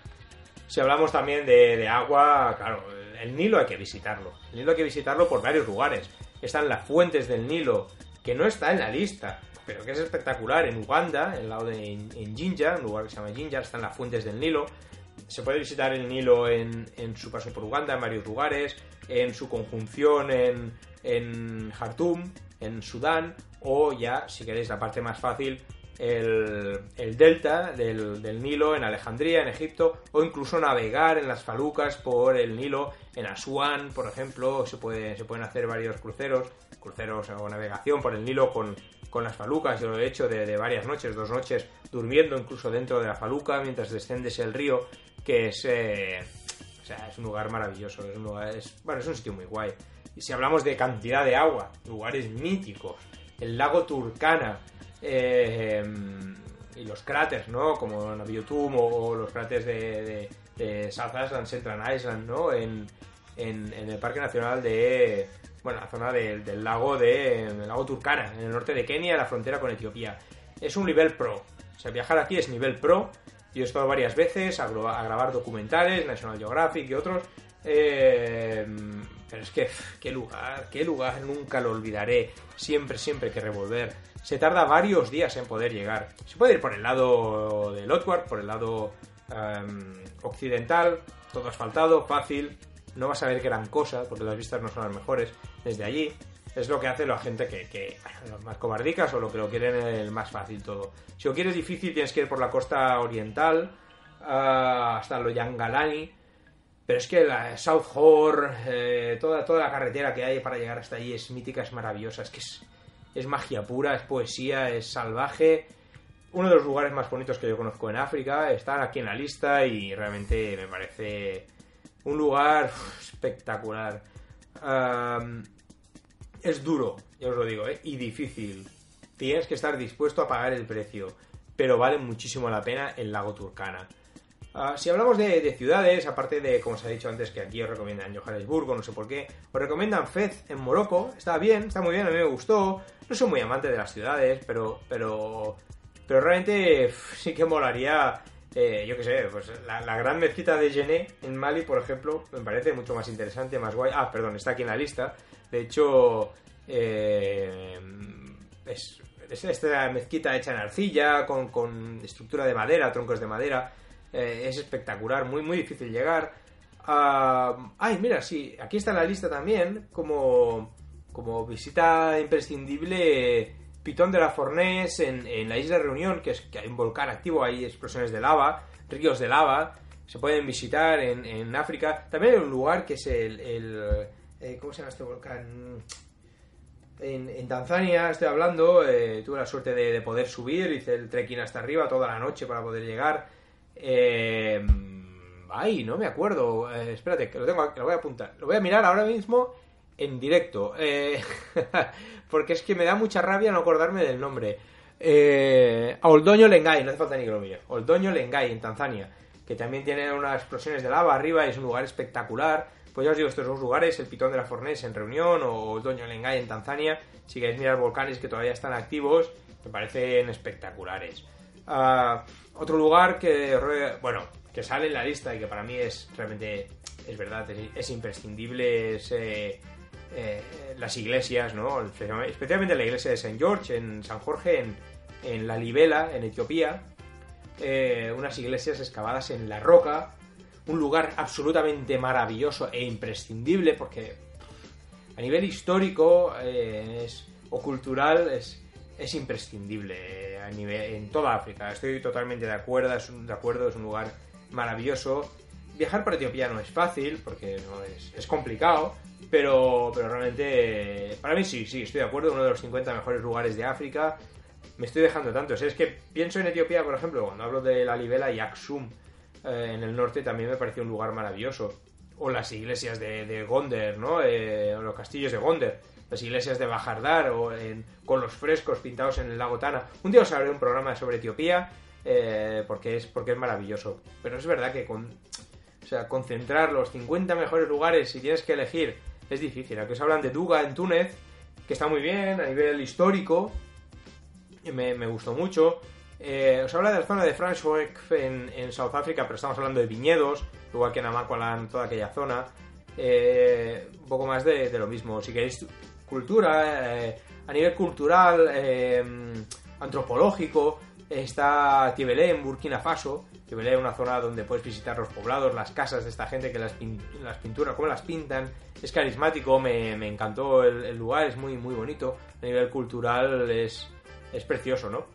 si hablamos también de, agua, claro, el Nilo hay que visitarlo. Hay que visitarlo por varios lugares. Están las fuentes del Nilo, que no está en la lista, pero que es espectacular. En Uganda, en el lado de en, Jinja, un lugar que se llama Jinja, están las fuentes del Nilo. Se puede visitar el Nilo en, en su paso por Uganda, en varios lugares en su conjunción en, en Khartoum, en Sudán, o ya, si queréis, la parte más fácil, el, delta del, Nilo en Alejandría, en Egipto, o incluso navegar en las falucas por el Nilo en Asuán, por ejemplo, se, se pueden hacer varios cruceros, cruceros o navegación por el Nilo con, las falucas, yo lo he hecho de, varias noches, dos noches, durmiendo incluso dentro de la faluca mientras descendes el río, que es... Eh, o sea, es un lugar maravilloso, es un lugar, bueno, es un sitio muy guay. Y si hablamos de cantidad de agua, lugares míticos, el lago Turkana eh, y los cráteres, ¿no? Como Naviyotum o, los cráteres de, de, South Island, Central Island, ¿no? En, el Parque Nacional de, bueno, la zona del lago de el lago Turkana, en el norte de Kenia, la frontera con Etiopía. Es un nivel pro. O sea, viajar aquí es nivel pro yo he estado varias veces a, grabar documentales, National Geographic y otros. Eh, pero es que, qué lugar, qué lugar, nunca lo olvidaré. Siempre, siempre que revolver. Se tarda varios días en poder llegar. Se puede ir por el lado del Otward, por el lado em, occidental, todo asfaltado, fácil. No vas a ver gran cosa, porque las vistas no son las mejores desde allí es lo que hace la gente que, que los más cobardicas o lo que lo quieren el más fácil todo. Si lo quieres difícil tienes que ir por la costa oriental uh, hasta lo Yangalani, pero es que la South Horror, eh, toda, toda la carretera que hay para llegar hasta allí es mítica, es maravillosa, es que es, es magia pura, es poesía, es salvaje. Uno de los lugares más bonitos que yo conozco en África, están aquí en la lista y realmente me parece un lugar espectacular. Es duro, ya os lo digo, ¿eh? y difícil. Tienes que estar dispuesto a pagar el precio, pero vale muchísimo la pena el lago Turkana. Ah, si hablamos de, ciudades, aparte de, como os he dicho antes, que aquí os recomiendan Johannesburgo, no sé por qué, os recomiendan Fez en Morocco, está bien, está muy bien, a mí me gustó. No soy muy amante de las ciudades, pero, pero pero realmente sí que molaría, eh, yo qué sé, pues la, gran mezquita de Gené en Mali, por ejemplo, me parece mucho más interesante, más guay. Ah, perdón, está aquí en la lista. De hecho, eh, es, esta mezquita hecha en arcilla, con, estructura de madera, troncos de madera. es espectacular, muy, muy difícil llegar. Ah, ay, mira, sí, aquí está en la lista también, como, como visita imprescindible Pitón de la Fornés en, la isla de Reunión, que es que hay un volcán activo, hay explosiones de lava, ríos de lava, se pueden visitar en, África. También hay un lugar que es el... Eh, ¿Cómo se llama este volcán? En, Tanzania estoy hablando, eh, tuve la suerte de, poder subir, hice el trekking hasta arriba toda la noche para poder llegar. Eh, ay, no me acuerdo. espérate, que lo tengo, que lo voy a apuntar. Lo voy a mirar ahora mismo en directo. Eh, porque es que me da mucha rabia no acordarme del nombre. Eh, a Oldoño Lengai, no hace falta ni que lo mire. Oldoño Lengai, en Tanzania, que también tiene unas explosiones de lava arriba es un lugar espectacular. Pues ya os digo, estos dos lugares, el Pitón de la Fornés en Reunión o Oldoño Lengai en Tanzania, si queréis mirar volcanes que todavía están activos, me parecen espectaculares. Ah, otro lugar que, bueno, que sale en la lista y que para mí es realmente, es verdad, es, imprescindible, es... Eh, eh, las iglesias, ¿no? Especialmente la iglesia de St. George, en San Jorge, en, La Libela, en Etiopía. Eh, unas iglesias excavadas en la roca. Un lugar absolutamente maravilloso e imprescindible porque a nivel histórico eh, o cultural es, es imprescindible a nivel, en toda África. Estoy totalmente de acuerdo, es de acuerdo, es un lugar maravilloso. Viajar por Etiopía no es fácil porque no es, es complicado, pero, pero realmente, para mí sí, sí, estoy de acuerdo, uno de los 50 mejores lugares de África. Me estoy dejando tanto. es que pienso en Etiopía, por ejemplo, cuando hablo de la Libela y Aksum eh, en el norte también me pareció un lugar maravilloso. O las iglesias de, de Gonder, ¿no? Eh, o los castillos de Gonder. Las iglesias de Bajardar o con los frescos pintados en el lago Tana. Un día os haré un programa sobre Etiopía eh, porque, es, porque es maravilloso. Pero es verdad que con, o sea, concentrar los 50 mejores lugares si tienes que elegir es difícil. Aquí os hablan de Duga en Túnez, que está muy bien a nivel histórico, me, gustó mucho. Eh, os habla de la zona de Franschhoek en, en South Africa, pero estamos hablando de viñedos, igual que en Amaqualand, toda aquella zona. Eh, un poco más de, lo mismo. Si queréis cultura, eh, a nivel cultural, antropológico, está Tibelé en Burkina Faso, que es una zona donde puedes visitar los poblados, las casas de esta gente, que las, las pinturas, cómo las pintan. Es carismático, me, encantó el, lugar, es muy, muy bonito. A nivel cultural es, es precioso, ¿no?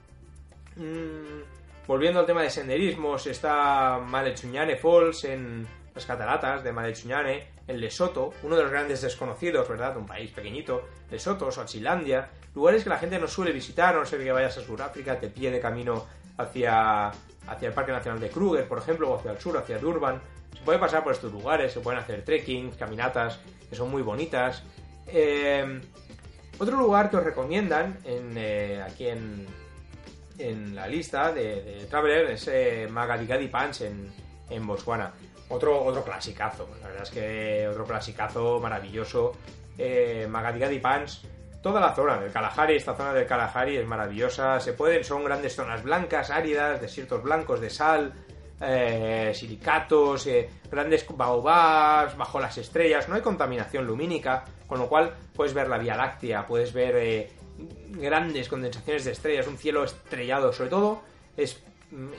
Mm, volviendo al tema de senderismos, está Malechuñane Falls en las cataratas de Malechuñane, en Lesoto, uno de los grandes desconocidos, ¿verdad? Un país pequeñito, Lesoto, Suazilandia, lugares que la gente no suele visitar, no sé que vayas a Sudáfrica, te pie de camino hacia hacia el Parque Nacional de Kruger, por ejemplo, o hacia el sur, hacia Durban. Se puede pasar por estos lugares, se pueden hacer trekking, caminatas, que son muy bonitas. Eh, otro lugar que os recomiendan en, eh, aquí en, en, la lista de, Traveler es eh, Pants en, en Botswana. Otro, otro clasicazo, la verdad es que otro clasicazo maravilloso. Eh, Magadigadi Pants toda la zona del Kalahari, esta zona del Kalahari es maravillosa, se pueden, son grandes zonas blancas, áridas, desiertos blancos de sal, eh, silicatos, eh, grandes baobabs, bajo las estrellas, no hay contaminación lumínica, con lo cual puedes ver la Vía Láctea, puedes ver eh, grandes condensaciones de estrellas, un cielo estrellado, sobre todo. Es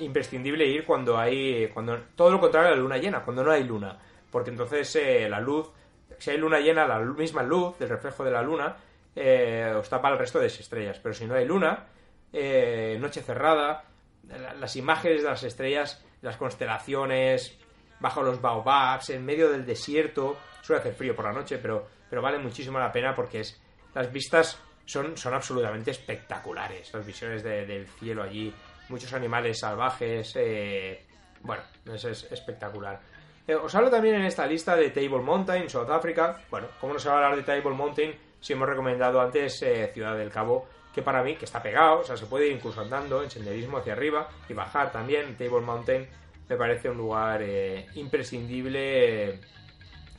imprescindible ir cuando hay, cuando todo lo contrario a la luna llena, cuando no hay luna, porque entonces la luz, si hay luna llena, la misma luz del reflejo de la luna, eh, os tapa el resto de estrellas. Pero si no hay luna, eh, noche cerrada, las imágenes de las estrellas, las constelaciones, bajo los baobabs, en medio del desierto, suele hacer frío por la noche, pero, pero vale muchísimo la pena porque es, las vistas son, son absolutamente espectaculares. Las visiones del cielo allí, muchos animales salvajes, eh, bueno, es, es espectacular. os hablo también en esta lista de Table Mountain, South Africa. Bueno, ¿cómo no se va a hablar de Table Mountain? si hemos recomendado antes eh, Ciudad del Cabo, que para mí, que está pegado, o sea, se puede ir incluso andando en senderismo hacia arriba y bajar también. Table Mountain me parece un lugar eh, imprescindible eh,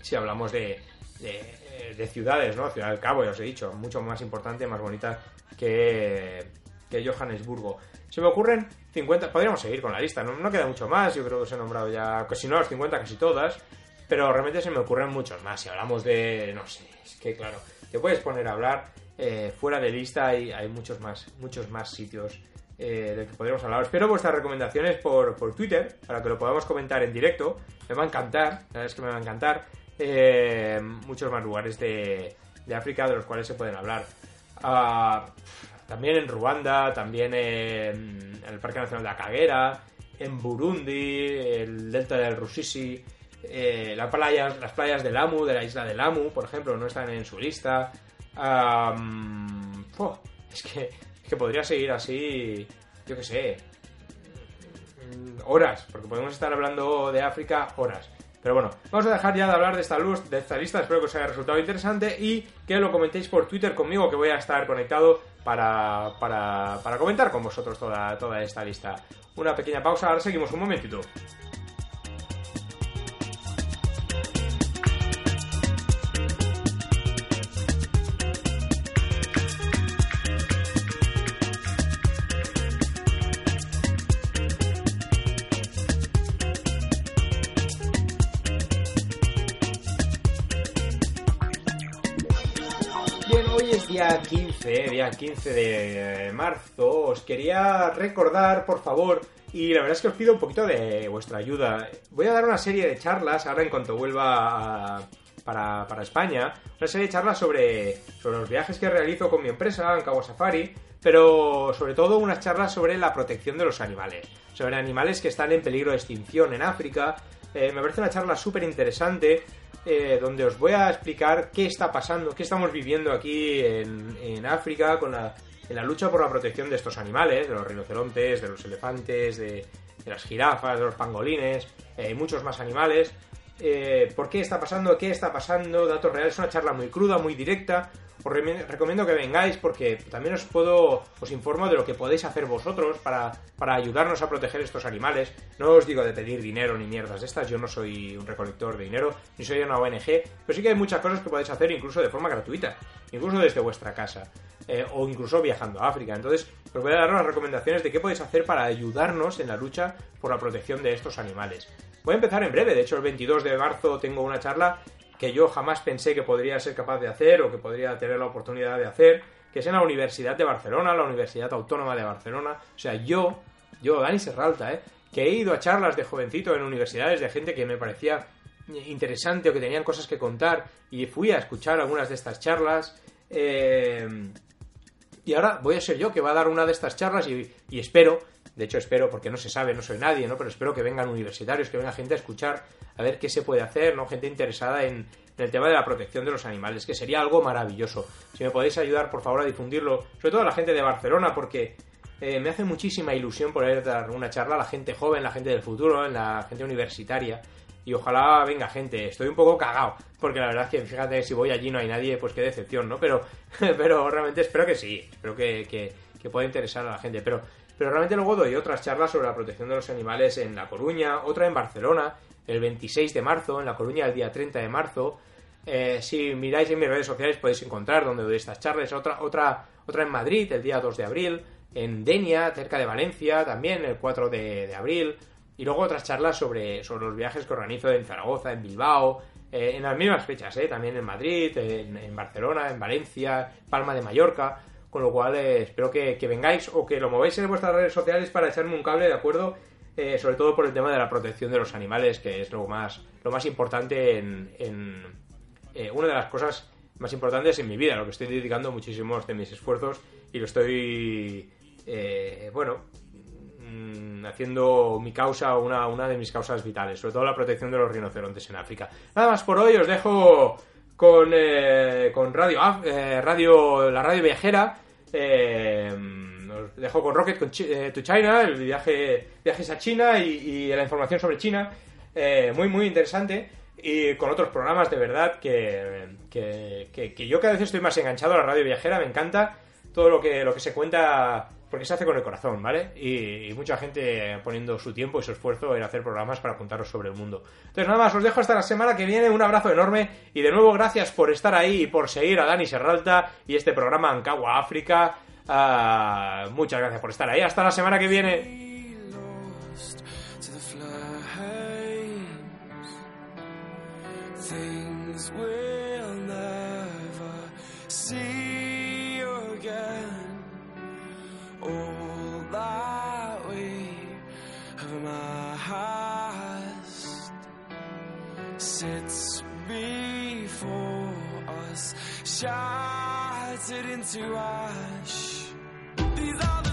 si hablamos de, de, ciudades, ¿no? Ciudad del Cabo, ya os he dicho, mucho más importante, más bonita que, que Johannesburgo. Se me ocurren 50, podríamos seguir con la lista, no, no queda mucho más, yo creo que os he nombrado ya, si no las 50, casi todas, pero realmente se me ocurren muchos más. Si hablamos de, no sé, es que claro, te puedes poner a hablar eh, fuera de lista y hay muchos más, muchos más sitios eh, de que podríamos hablar. Espero vuestras recomendaciones por, por, Twitter para que lo podamos comentar en directo. Me va a encantar, la verdad es que me va a encantar. Eh, muchos más lugares de, de, África de los cuales se pueden hablar. Ah, también en Ruanda, también en, el Parque Nacional de Akagera, en Burundi, el delta del Rusisi, eh, las, playas, las playas de Lamu, de la isla de Lamu, por ejemplo, no están en su lista. es, que, que podría seguir así, yo qué sé, horas, porque podemos estar hablando de África horas. Pero bueno, vamos a dejar ya de hablar de esta, luz, de esta lista, espero que os haya resultado interesante y que lo comentéis por Twitter conmigo, que voy a estar conectado para, para, para comentar con vosotros toda, toda esta lista. Una pequeña pausa, ahora seguimos un momentito. 15, día 15 de de os quería recordar, por favor, y la verdad es que os pido un poquito de vuestra ayuda. Voy a dar una serie de charlas ahora en cuanto vuelva para, para, España, una serie de charlas sobre, sobre los viajes que realizo con mi empresa, Ankawa Safari, pero sobre todo unas charlas sobre la protección de los animales, sobre animales que están en peligro de extinción en África. Eh, me parece una charla súper interesante eh, donde os voy a explicar qué está pasando, qué estamos viviendo aquí en, África con la, en la lucha por la protección de estos animales, de los rinocerontes, de los elefantes, de, las jirafas, de los pangolines, eh, muchos más animales. Eh, ¿Por qué está pasando? ¿Qué está pasando? Datos reales. Es una charla muy cruda, muy directa, os recomiendo que vengáis porque también os puedo, os informo de lo que podéis hacer vosotros para, para ayudarnos a proteger estos animales. No os digo de pedir dinero ni mierdas estas, yo no soy un recolector de dinero, ni soy una ONG, pero sí que hay muchas cosas que podéis hacer incluso de forma gratuita, incluso desde vuestra casa. Eh, o incluso viajando a África. Entonces, os voy a dar unas recomendaciones de qué podéis hacer para ayudarnos en la lucha por la protección de estos animales. Voy a empezar en breve, de hecho el 22 de marzo tengo una charla que yo jamás pensé que podría ser capaz de hacer o que podría tener la oportunidad de hacer, que es en la Universidad de Barcelona, la Universidad Autónoma de Barcelona. O sea, yo, yo, Dani Serralta, ¿eh? que he ido a charlas de jovencito en universidades de gente que me parecía interesante o que tenían cosas que contar y fui a escuchar algunas de estas charlas. Eh, y ahora voy a ser yo que va a dar una de estas charlas y, y espero de hecho, espero, porque no se sabe, no soy nadie, ¿no? Pero espero que vengan universitarios, que venga gente a escuchar, a ver qué se puede hacer, ¿no? Gente interesada en, el tema de la protección de los animales, que sería algo maravilloso. Si me podéis ayudar, por favor, a difundirlo, sobre todo a la gente de Barcelona, porque eh, me hace muchísima ilusión poder dar una charla a la gente joven, la gente del futuro, en la gente universitaria. Y ojalá venga gente. Estoy un poco cagado, porque la verdad es que fíjate, si voy allí no hay nadie, pues qué decepción, ¿no? Pero, pero realmente espero que sí, espero que, que pueda interesar a la gente. Pero pero realmente luego doy otras charlas sobre la protección de los animales en La Coruña, otra en Barcelona, el 26 de marzo, en La Coruña el día 30 de marzo. Eh, si miráis en mis redes sociales podéis encontrar donde doy estas charlas. Otra, otra, otra en Madrid el día 2 de abril, en Denia, cerca de Valencia, también el 4 de, abril. Y luego otras charlas sobre, sobre los viajes que organizo en Zaragoza, en Bilbao, eh, en las mismas fechas, eh, también en Madrid, en, en Barcelona, en Valencia, Palma de Mallorca con lo cual eh, espero que, vengáis o que lo mováis en vuestras redes sociales para echarme un cable, ¿de acuerdo? Eh, sobre todo por el tema de la protección de los animales, que es lo más, lo más importante en, eh, una de las cosas más importantes en mi vida, lo que estoy dedicando muchísimos de mis esfuerzos y lo estoy, bueno, mm, haciendo mi causa, una, una de mis causas vitales, sobre todo la protección de los rinocerontes en África. Nada más por hoy, os dejo con, con radio, radio, la radio viajera, eh, os dejo con Rocket eh, to China, el viaje viajes a China y, la información sobre China. Eh, muy, muy interesante. Y con otros programas de verdad que, que, yo cada vez estoy más enganchado a la radio viajera. Me encanta todo lo que, lo que se cuenta, porque se hace con el corazón, ¿vale? Y, mucha gente poniendo su tiempo y su esfuerzo en hacer programas para contaros sobre el mundo. Entonces nada más, os dejo hasta la semana que viene, un abrazo enorme y de nuevo gracias por estar ahí y por seguir a Dani Serralta y este programa Ancagua África. Ah, muchas gracias por estar ahí, hasta la semana que viene. all that we have amassed sits before us, shattered into ash. These are the